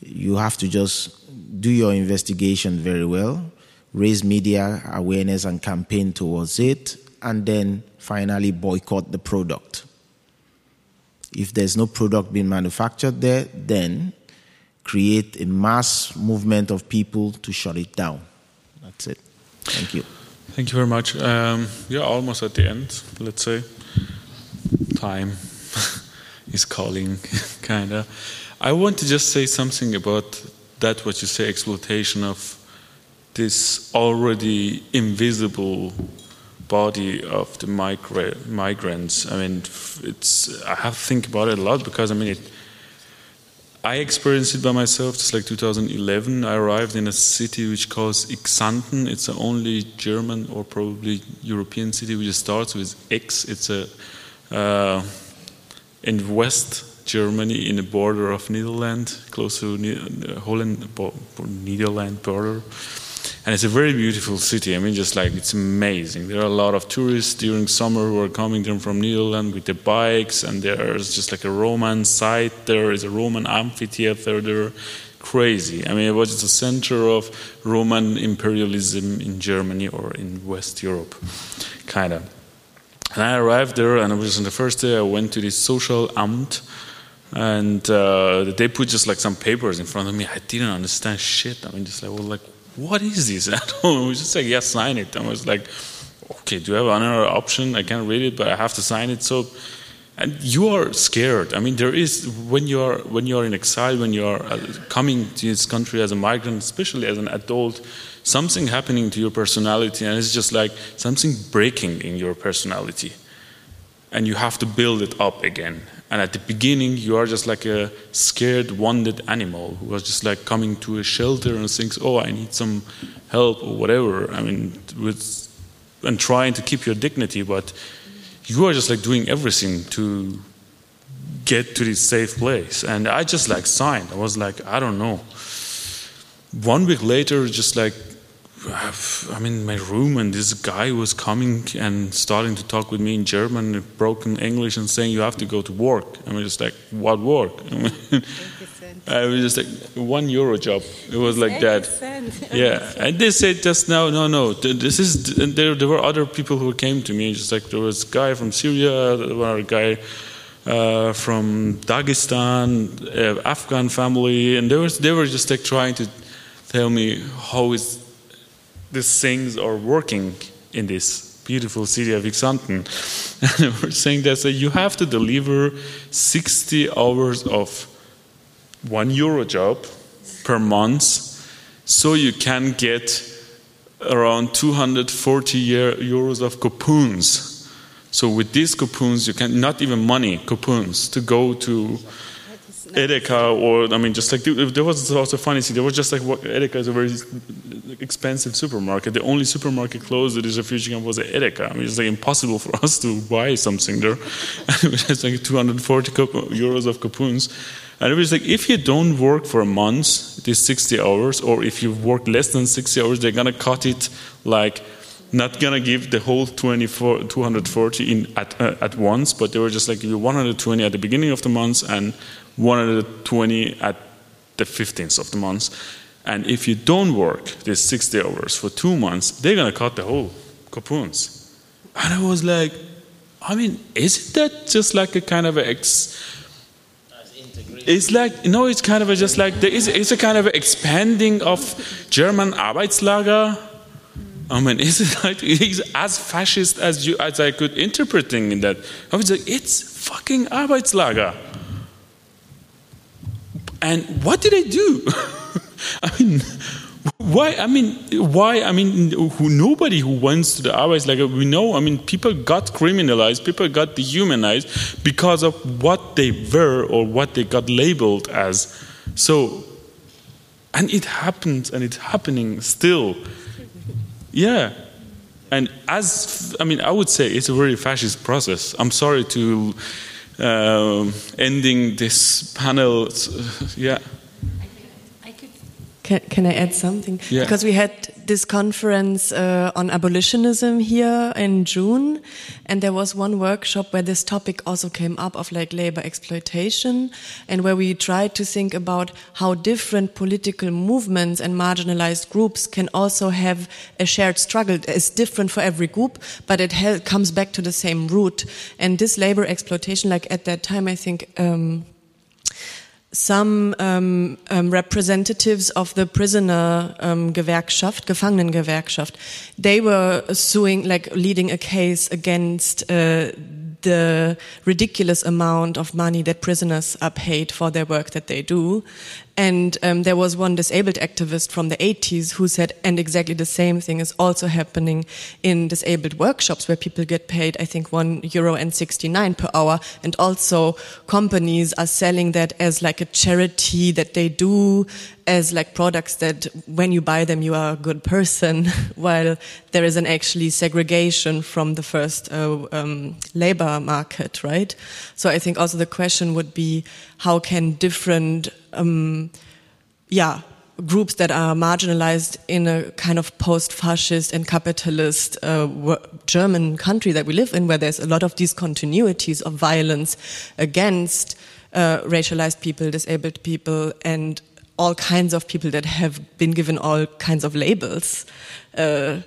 you have to just do your investigation very well, raise media awareness and campaign towards it, and then finally boycott the product. If there's no product being manufactured there, then create a mass movement of people to shut it down. That's it. Thank you. Thank you very much. Um, you're almost at the end, let's say. Time is calling, kind of. I want to just say something about that, what you say, exploitation of this already invisible body of the migra- migrants. I mean, it's I have to think about it a lot because I mean it. I experienced it by myself. It's like 2011, I arrived in a city which calls Xanten. It's the only German or probably European city which starts with X. It's a uh, in West Germany, in the border of Netherlands, close to ne- Holland, bo- Netherlands border. And it's a very beautiful city. I mean, just like it's amazing. There are a lot of tourists during summer who are coming down from Netherlands with their bikes, and there's just like a Roman site. There is a Roman amphitheater. There, crazy. I mean, it was the center of Roman imperialism in Germany or in West Europe, kind of. And I arrived there, and it was on the first day I went to this Sozialamt, and uh, they put just like some papers in front of me. I didn't understand shit. I mean, just like, well, like, what is this? I don't. It was just like, yeah, sign it. I was like, okay, do you have another option? I can't read it, but I have to sign it. So, and you are scared. I mean, there is when you are when you are in exile, when you are uh, coming to this country as a migrant, especially as an adult, something happening to your personality, and it's just like something breaking in your personality, and you have to build it up again. And at the beginning, you are just like a scared, wounded animal who was just like coming to a shelter and thinks, "Oh, I need some help or whatever." I mean, with and trying to keep your dignity, but you are just like doing everything to get to this safe place. And I just like signed. I was like, I don't know. One week later, just like I'm in my room, and this guy was coming and starting to talk with me in German, in broken English, and saying, "You have to go to work." I was just like, "What work?" I, was just like one euro job. It was like that. Yeah, and they said just now, no, no. th- This is and there. There were other people who came to me. Just like there was a guy from Syria, there was a guy uh, from Dagestan, uh, Afghan family, and they was they were just like trying to tell me how is these things are working in this beautiful city of Xanten. And were saying that so you have to deliver 60 hours of one euro job per month so you can get around 240 euros of coupons. So with these coupons, you can not even money coupons to go to Edeka or I mean, just like there was also funny thing. There was just like what Edeka is a very expensive supermarket. The only supermarket closed at this refugee camp was Edeka. I mean, it's like impossible for us to buy something there. And it was like 240 euros of coupons. And it was like, if you don't work for a month, is 60 hours, or if you work less than 60 hours, they're gonna cut it like not gonna give the whole 24, 240 in at, uh, at once, but they were just like give you 120 at the beginning of the month and 120 at the 15th of the month. And if you don't work these 60 hours for two months, they're gonna cut the whole coupons. And I was like, I mean, isn't that just like a kind of a ex? It's like no, it's kind of a just like there is it's a kind of expanding of German Arbeitslager. Oh, I mean, is it like he's as fascist as you as I could interpreting in that? I was like, it's fucking Arbeitslager. And what did I do? I mean, why? I mean, why? I mean, who, nobody who wants to the Arbeitslager, we know, I mean, people got criminalized, people got dehumanized because of what they were or what they got labeled as. So, and it happens and it's happening still. Yeah. And as, I mean, I would say it's a very fascist process. I'm sorry to uh, ending this panel. Yeah. Can, can I add something? Yeah. Because we had this conference uh, on abolitionism here in June, and there was one workshop where this topic also came up of like labor exploitation, and where we tried to think about how different political movements and marginalized groups can also have a shared struggle. It's different for every group, but it comes back to the same root. And this labor exploitation, like at that time, I think. Um, some um, um, representatives of the prisoner um, Gewerkschaft, Gefangenengewerkschaft, they were suing, like leading a case against uh, the ridiculous amount of money that prisoners are paid for their work that they do. And um, there was one disabled activist from the 80s who said, and exactly the same thing is also happening in disabled workshops where people get paid, I think, one euro and 69 per hour. And also companies are selling that as like a charity that they do as like products that when you buy them, you are a good person, while there is an actually segregation from the first uh, um, labor market, right? So I think also the question would be, how can different um, yeah, groups that are marginalized in a kind of post-fascist and capitalist uh, German country that we live in, where there's a lot of these continuities of violence against uh, racialized people, disabled people, and all kinds of people that have been given all kinds of labels. Uh,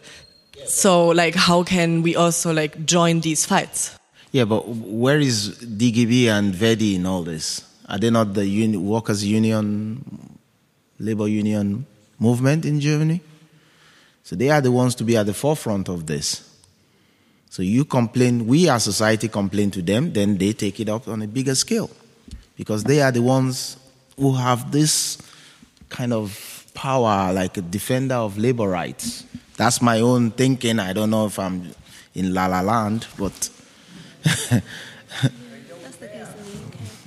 so, like, how can we also like join these fights? Yeah, but where is DGB and Verdi in all this? Are they not the uni- workers' union, labor union movement in Germany? So they are the ones to be at the forefront of this. So you complain, we as society complain to them, then they take it up on a bigger scale. Because they are the ones who have this kind of power, like a defender of labor rights. That's my own thinking. I don't know if I'm in La La Land, but.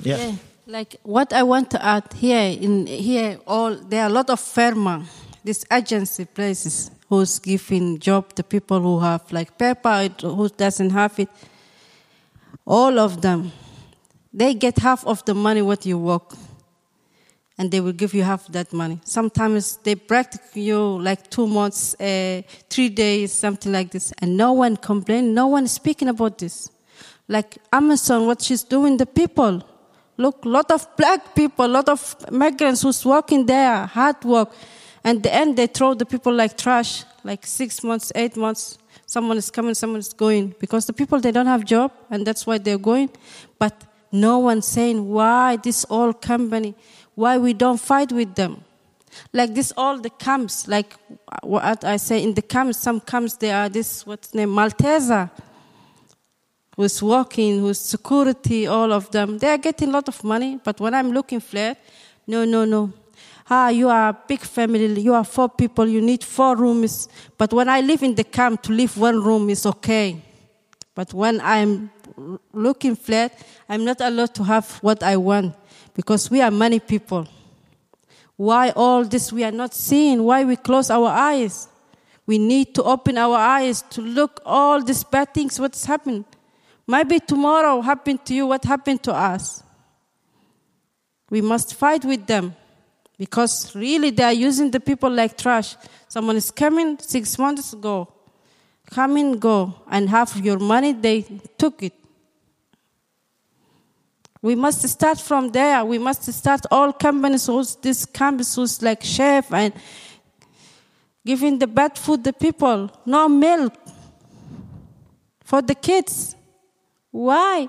yeah. yeah. Like what I want to add here in here, all there are a lot of firma, these agency places who's giving job to people who have like paper, who doesn't have it. All of them, they get half of the money what you work, and they will give you half that money. Sometimes they practice you like two months, uh, three days, something like this, and no one complain, no one is speaking about this. Like Amazon, what she's doing, the people Look, lot of black people, lot of migrants who's working there, hard work. And the end, they throw the people like trash, like six months, eight months. Someone is coming, someone is going. Because the people, they don't have job, and that's why they're going. But no one saying why this old company, why we don't fight with them. Like this, all the camps, like what I say in the camps, some camps, they are this, what's name, Malteser who's working, who's security, all of them, they are getting a lot of money. But when I'm looking flat, no, no, no. Ah, you are a big family, you are four people, you need four rooms. But when I live in the camp, to live one room is okay. But when I'm looking flat, I'm not allowed to have what I want because we are many people. Why all this we are not seeing? Why we close our eyes? We need to open our eyes to look all these bad things what's happened. Maybe tomorrow happened to you what happened to us. We must fight with them because really they are using the people like trash. Someone is coming six months ago, come and go, and half your money they took it. We must start from there. We must start all companies, all these who's like chef and giving the bad food the people, no milk for the kids. Why?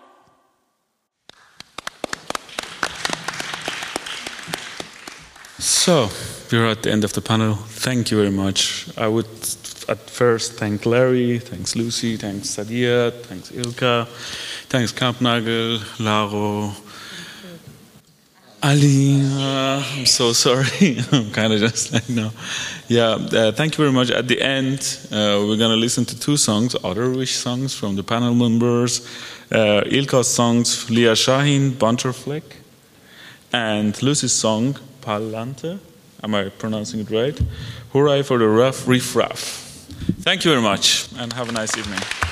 So, we're at the end of the panel. Thank you very much. I would at first thank Larry, thanks Lucy, thanks Sadia, thanks Ilka, thanks Kampnagel, Laro, Ali. Uh, I'm so sorry. I'm kind of just like no. Yeah, uh, thank you very much. At the end, uh, we're gonna listen to two songs, other wish songs from the panel members. Uh, Ilka's songs, Lia Shahin, Bunterfleck, and Lucy's song, Pa'lante. Am I pronouncing it right? Hooray for the rough riff raff. Thank you very much and have a nice evening.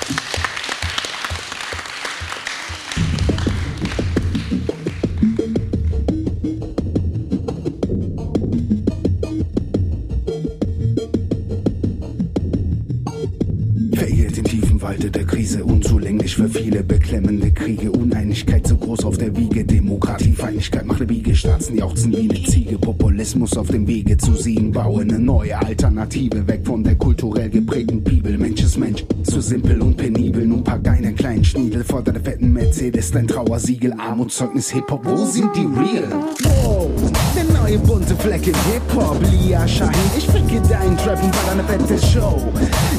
Krise, unzulänglich für viele beklemmende Kriege, Uneinigkeit so groß auf der Wiege, Demokratie, Feindlichkeit macht Biege, Staaten jauchzen wie eine Ziege, Populismus auf dem Wege zu siegen, bauen eine neue Alternative, weg von der kulturell geprägten Bibel, Mensch ist Mensch, zu simpel und penibel, nun pack einen kleinen Schniedel vor deiner fetten Mercedes, dein Trauersiegel, Armutszeugnis, Hip-Hop, wo sind die Real? Oh, neue bunte Fleck im Hip-Hop, Lia Shahin, ich ficke deinen Trap und ball eine fette Show,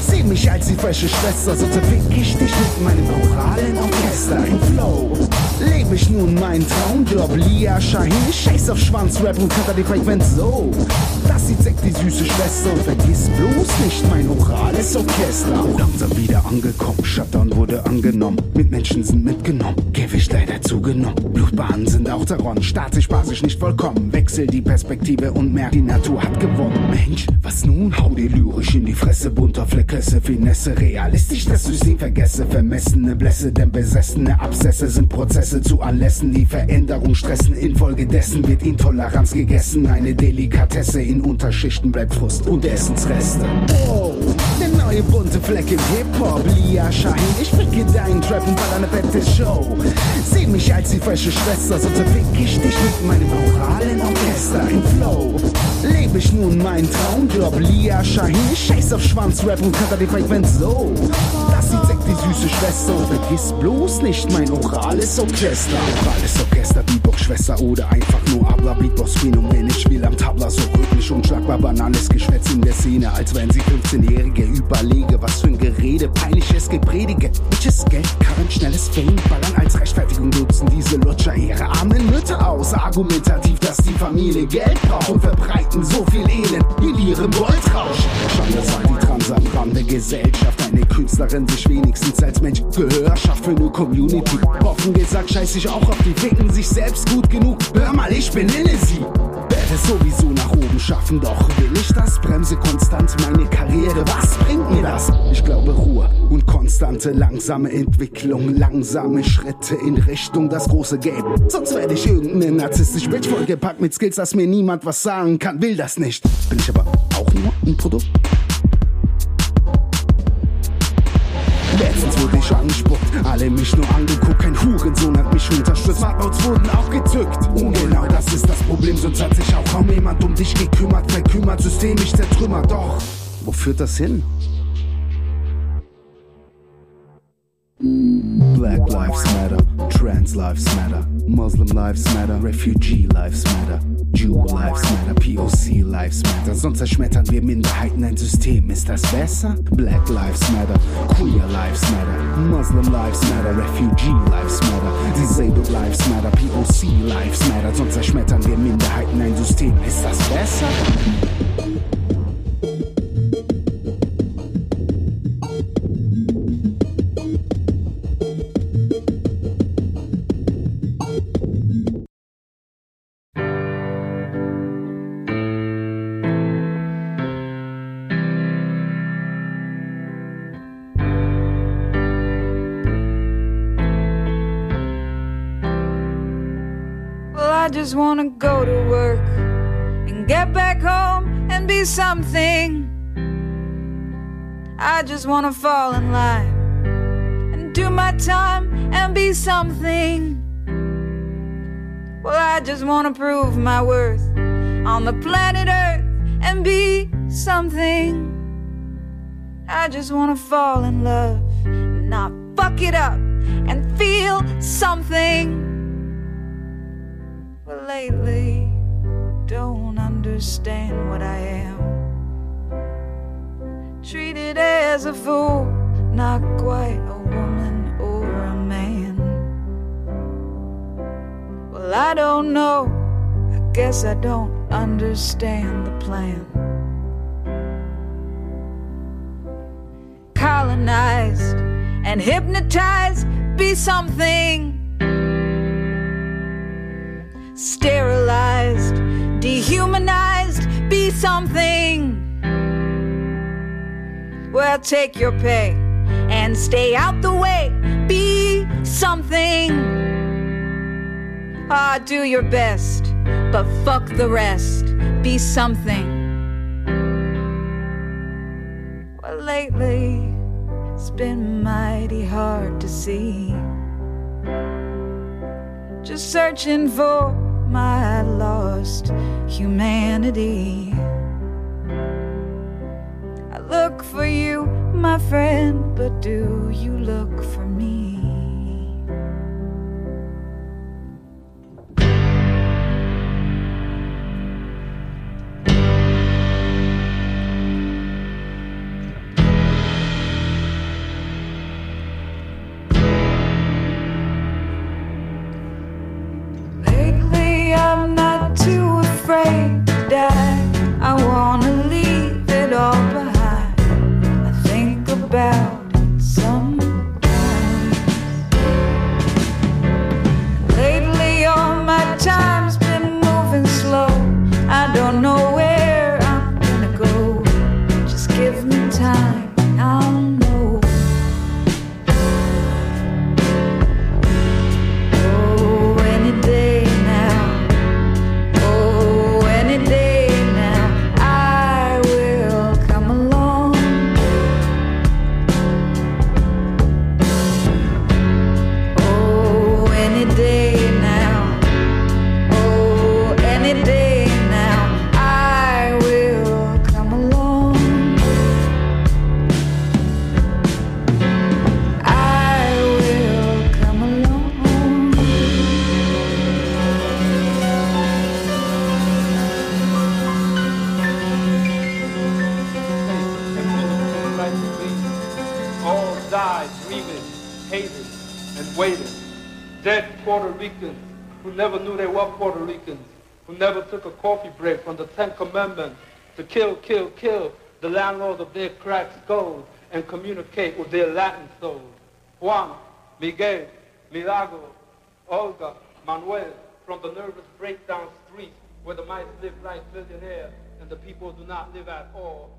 seh mich als die frische Schwester, so zerfick ich dich mit meinem oralen Orchester im Flow. Lebe ich nun meinen Traumjob, Lia Shahin, ich scheiß auf Schwanzrap und cutter die Frequenz so. Das sieht Sekt die süße Schwester und vergiss bloß nicht mein orales Orchester. Langsam wieder angekommen, Shutdown wurde angenommen, Mitmenschen sind mitgenommen, Gewicht leider zugenommen, Blutbahnen sind auch daran, statisch, basisch nicht vollkommen, wechsel die Perspektive und merk, die Natur hat gewonnen. Mensch, was nun? Hau dir lyrisch in die Fresse, bunter Fleckrisse, Finesse, realistisch, dass ich sie vergesse, vermessene Blässe, denn besessene Abszesse sind Prozesse zu Anlässen, die Veränderung stressen, infolgedessen wird Intoleranz gegessen, eine Delikatesse in Unterschichten bleibt Frust und Essensreste. Oh, neue bunte Fleck im Hip-Hop, Lia Shahin, ich ficke deinen Trap und ball eine fette Show. Seh mich als die frische Schwester, so zerfick ich dich mit meinem oralen Orchester im Flow. Lebe ich nun meinen Traumjob, Lia Shahin, ich scheiß auf Schwanzrap und cutter die Frequenz so. Das sieht die süße Schwester und vergiss bloß nicht mein orales Orchester. Orales Orchester, Beatbox-Schwester oder einfach nur Abla, Beatbox-Phänomen. Ich will am Tabla so rhythmisch unschlagbar banales Geschwätz in der Szene, als wenn sie 15-Jährige überlege, was für ein Gerede, peinliches Gepredige. Bitches, Geld, Karren, schnelles Fame, ballern als Rechtfertigung nutzen diese Lutscher ihre armen Mütter aus. Argumentativ, dass die Familie Geld braucht und verbreiten so viel Elend in ihrem Goldrausch. Schande sei die transabrande Gesellschaft, eine Künstlerin sich wenigstens als Mensch Gehör schafft für eine Community. Offen gesagt, scheiß ich auch auf die Ficken sich selbst gut genug. Hör mal, ich benenne sie. Werde sowieso nach oben schaffen, doch will ich das? Bremse konstant meine Karriere, was bringt mir das? Ich glaube Ruhe und konstante, langsame Entwicklung, langsame Schritte in Richtung das große Game. Sonst werde ich irgendeine narzisstisch Bitch vollgepackt mit Skills, dass mir niemand was sagen kann, will das nicht. Bin ich aber auch nur ein Produkt? Letztens wurde ich angespuckt, alle mich nur angeguckt, kein Hurensohn hat mich unterstützt. Smartphones wurden auch gezückt. Und genau das ist das Problem, sonst hat sich auch kaum jemand um dich gekümmert, verkümmert, systemisch zertrümmert. Doch, wo führt das hin? Black Lives Matter, Trans Lives Matter, Muslim Lives Matter, Refugee Lives Matter, Jew Lives Matter, POC Lives Matter. Sonst zerschmettern wir Minderheiten ein System. Ist das besser? Black Lives Matter, Queer Lives Matter, Muslim Lives Matter, Refugee Lives Matter, Disabled Lives Matter, POC Lives Matter. Sonst zerschmettern wir Minderheiten ein System. Ist das besser? I just wanna go to work and get back home and be something. I just wanna fall in line and do my time and be something. Well, I just wanna prove my worth on the planet Earth and be something. I just wanna fall in love and not fuck it up and feel something. Lately, don't understand what I am. Treated as a fool, not quite a woman or a man. Well, I don't know, I guess I don't understand the plan. Colonized and hypnotized, be something. Sterilized, dehumanized, be something. Well, take your pay and stay out the way, be something. Ah, do your best, but fuck the rest, be something. Well, lately, it's been mighty hard to see. Just searching for my lost humanity. I look for you, my friend, but do you look for me? Break from the Ten Commandments to kill, kill, kill the landlords of their cracked skulls and communicate with their Latin souls. Juan, Miguel, Milagro, Olga, Manuel, from the nervous breakdown streets where the mice live like billionaires and the people do not live at all.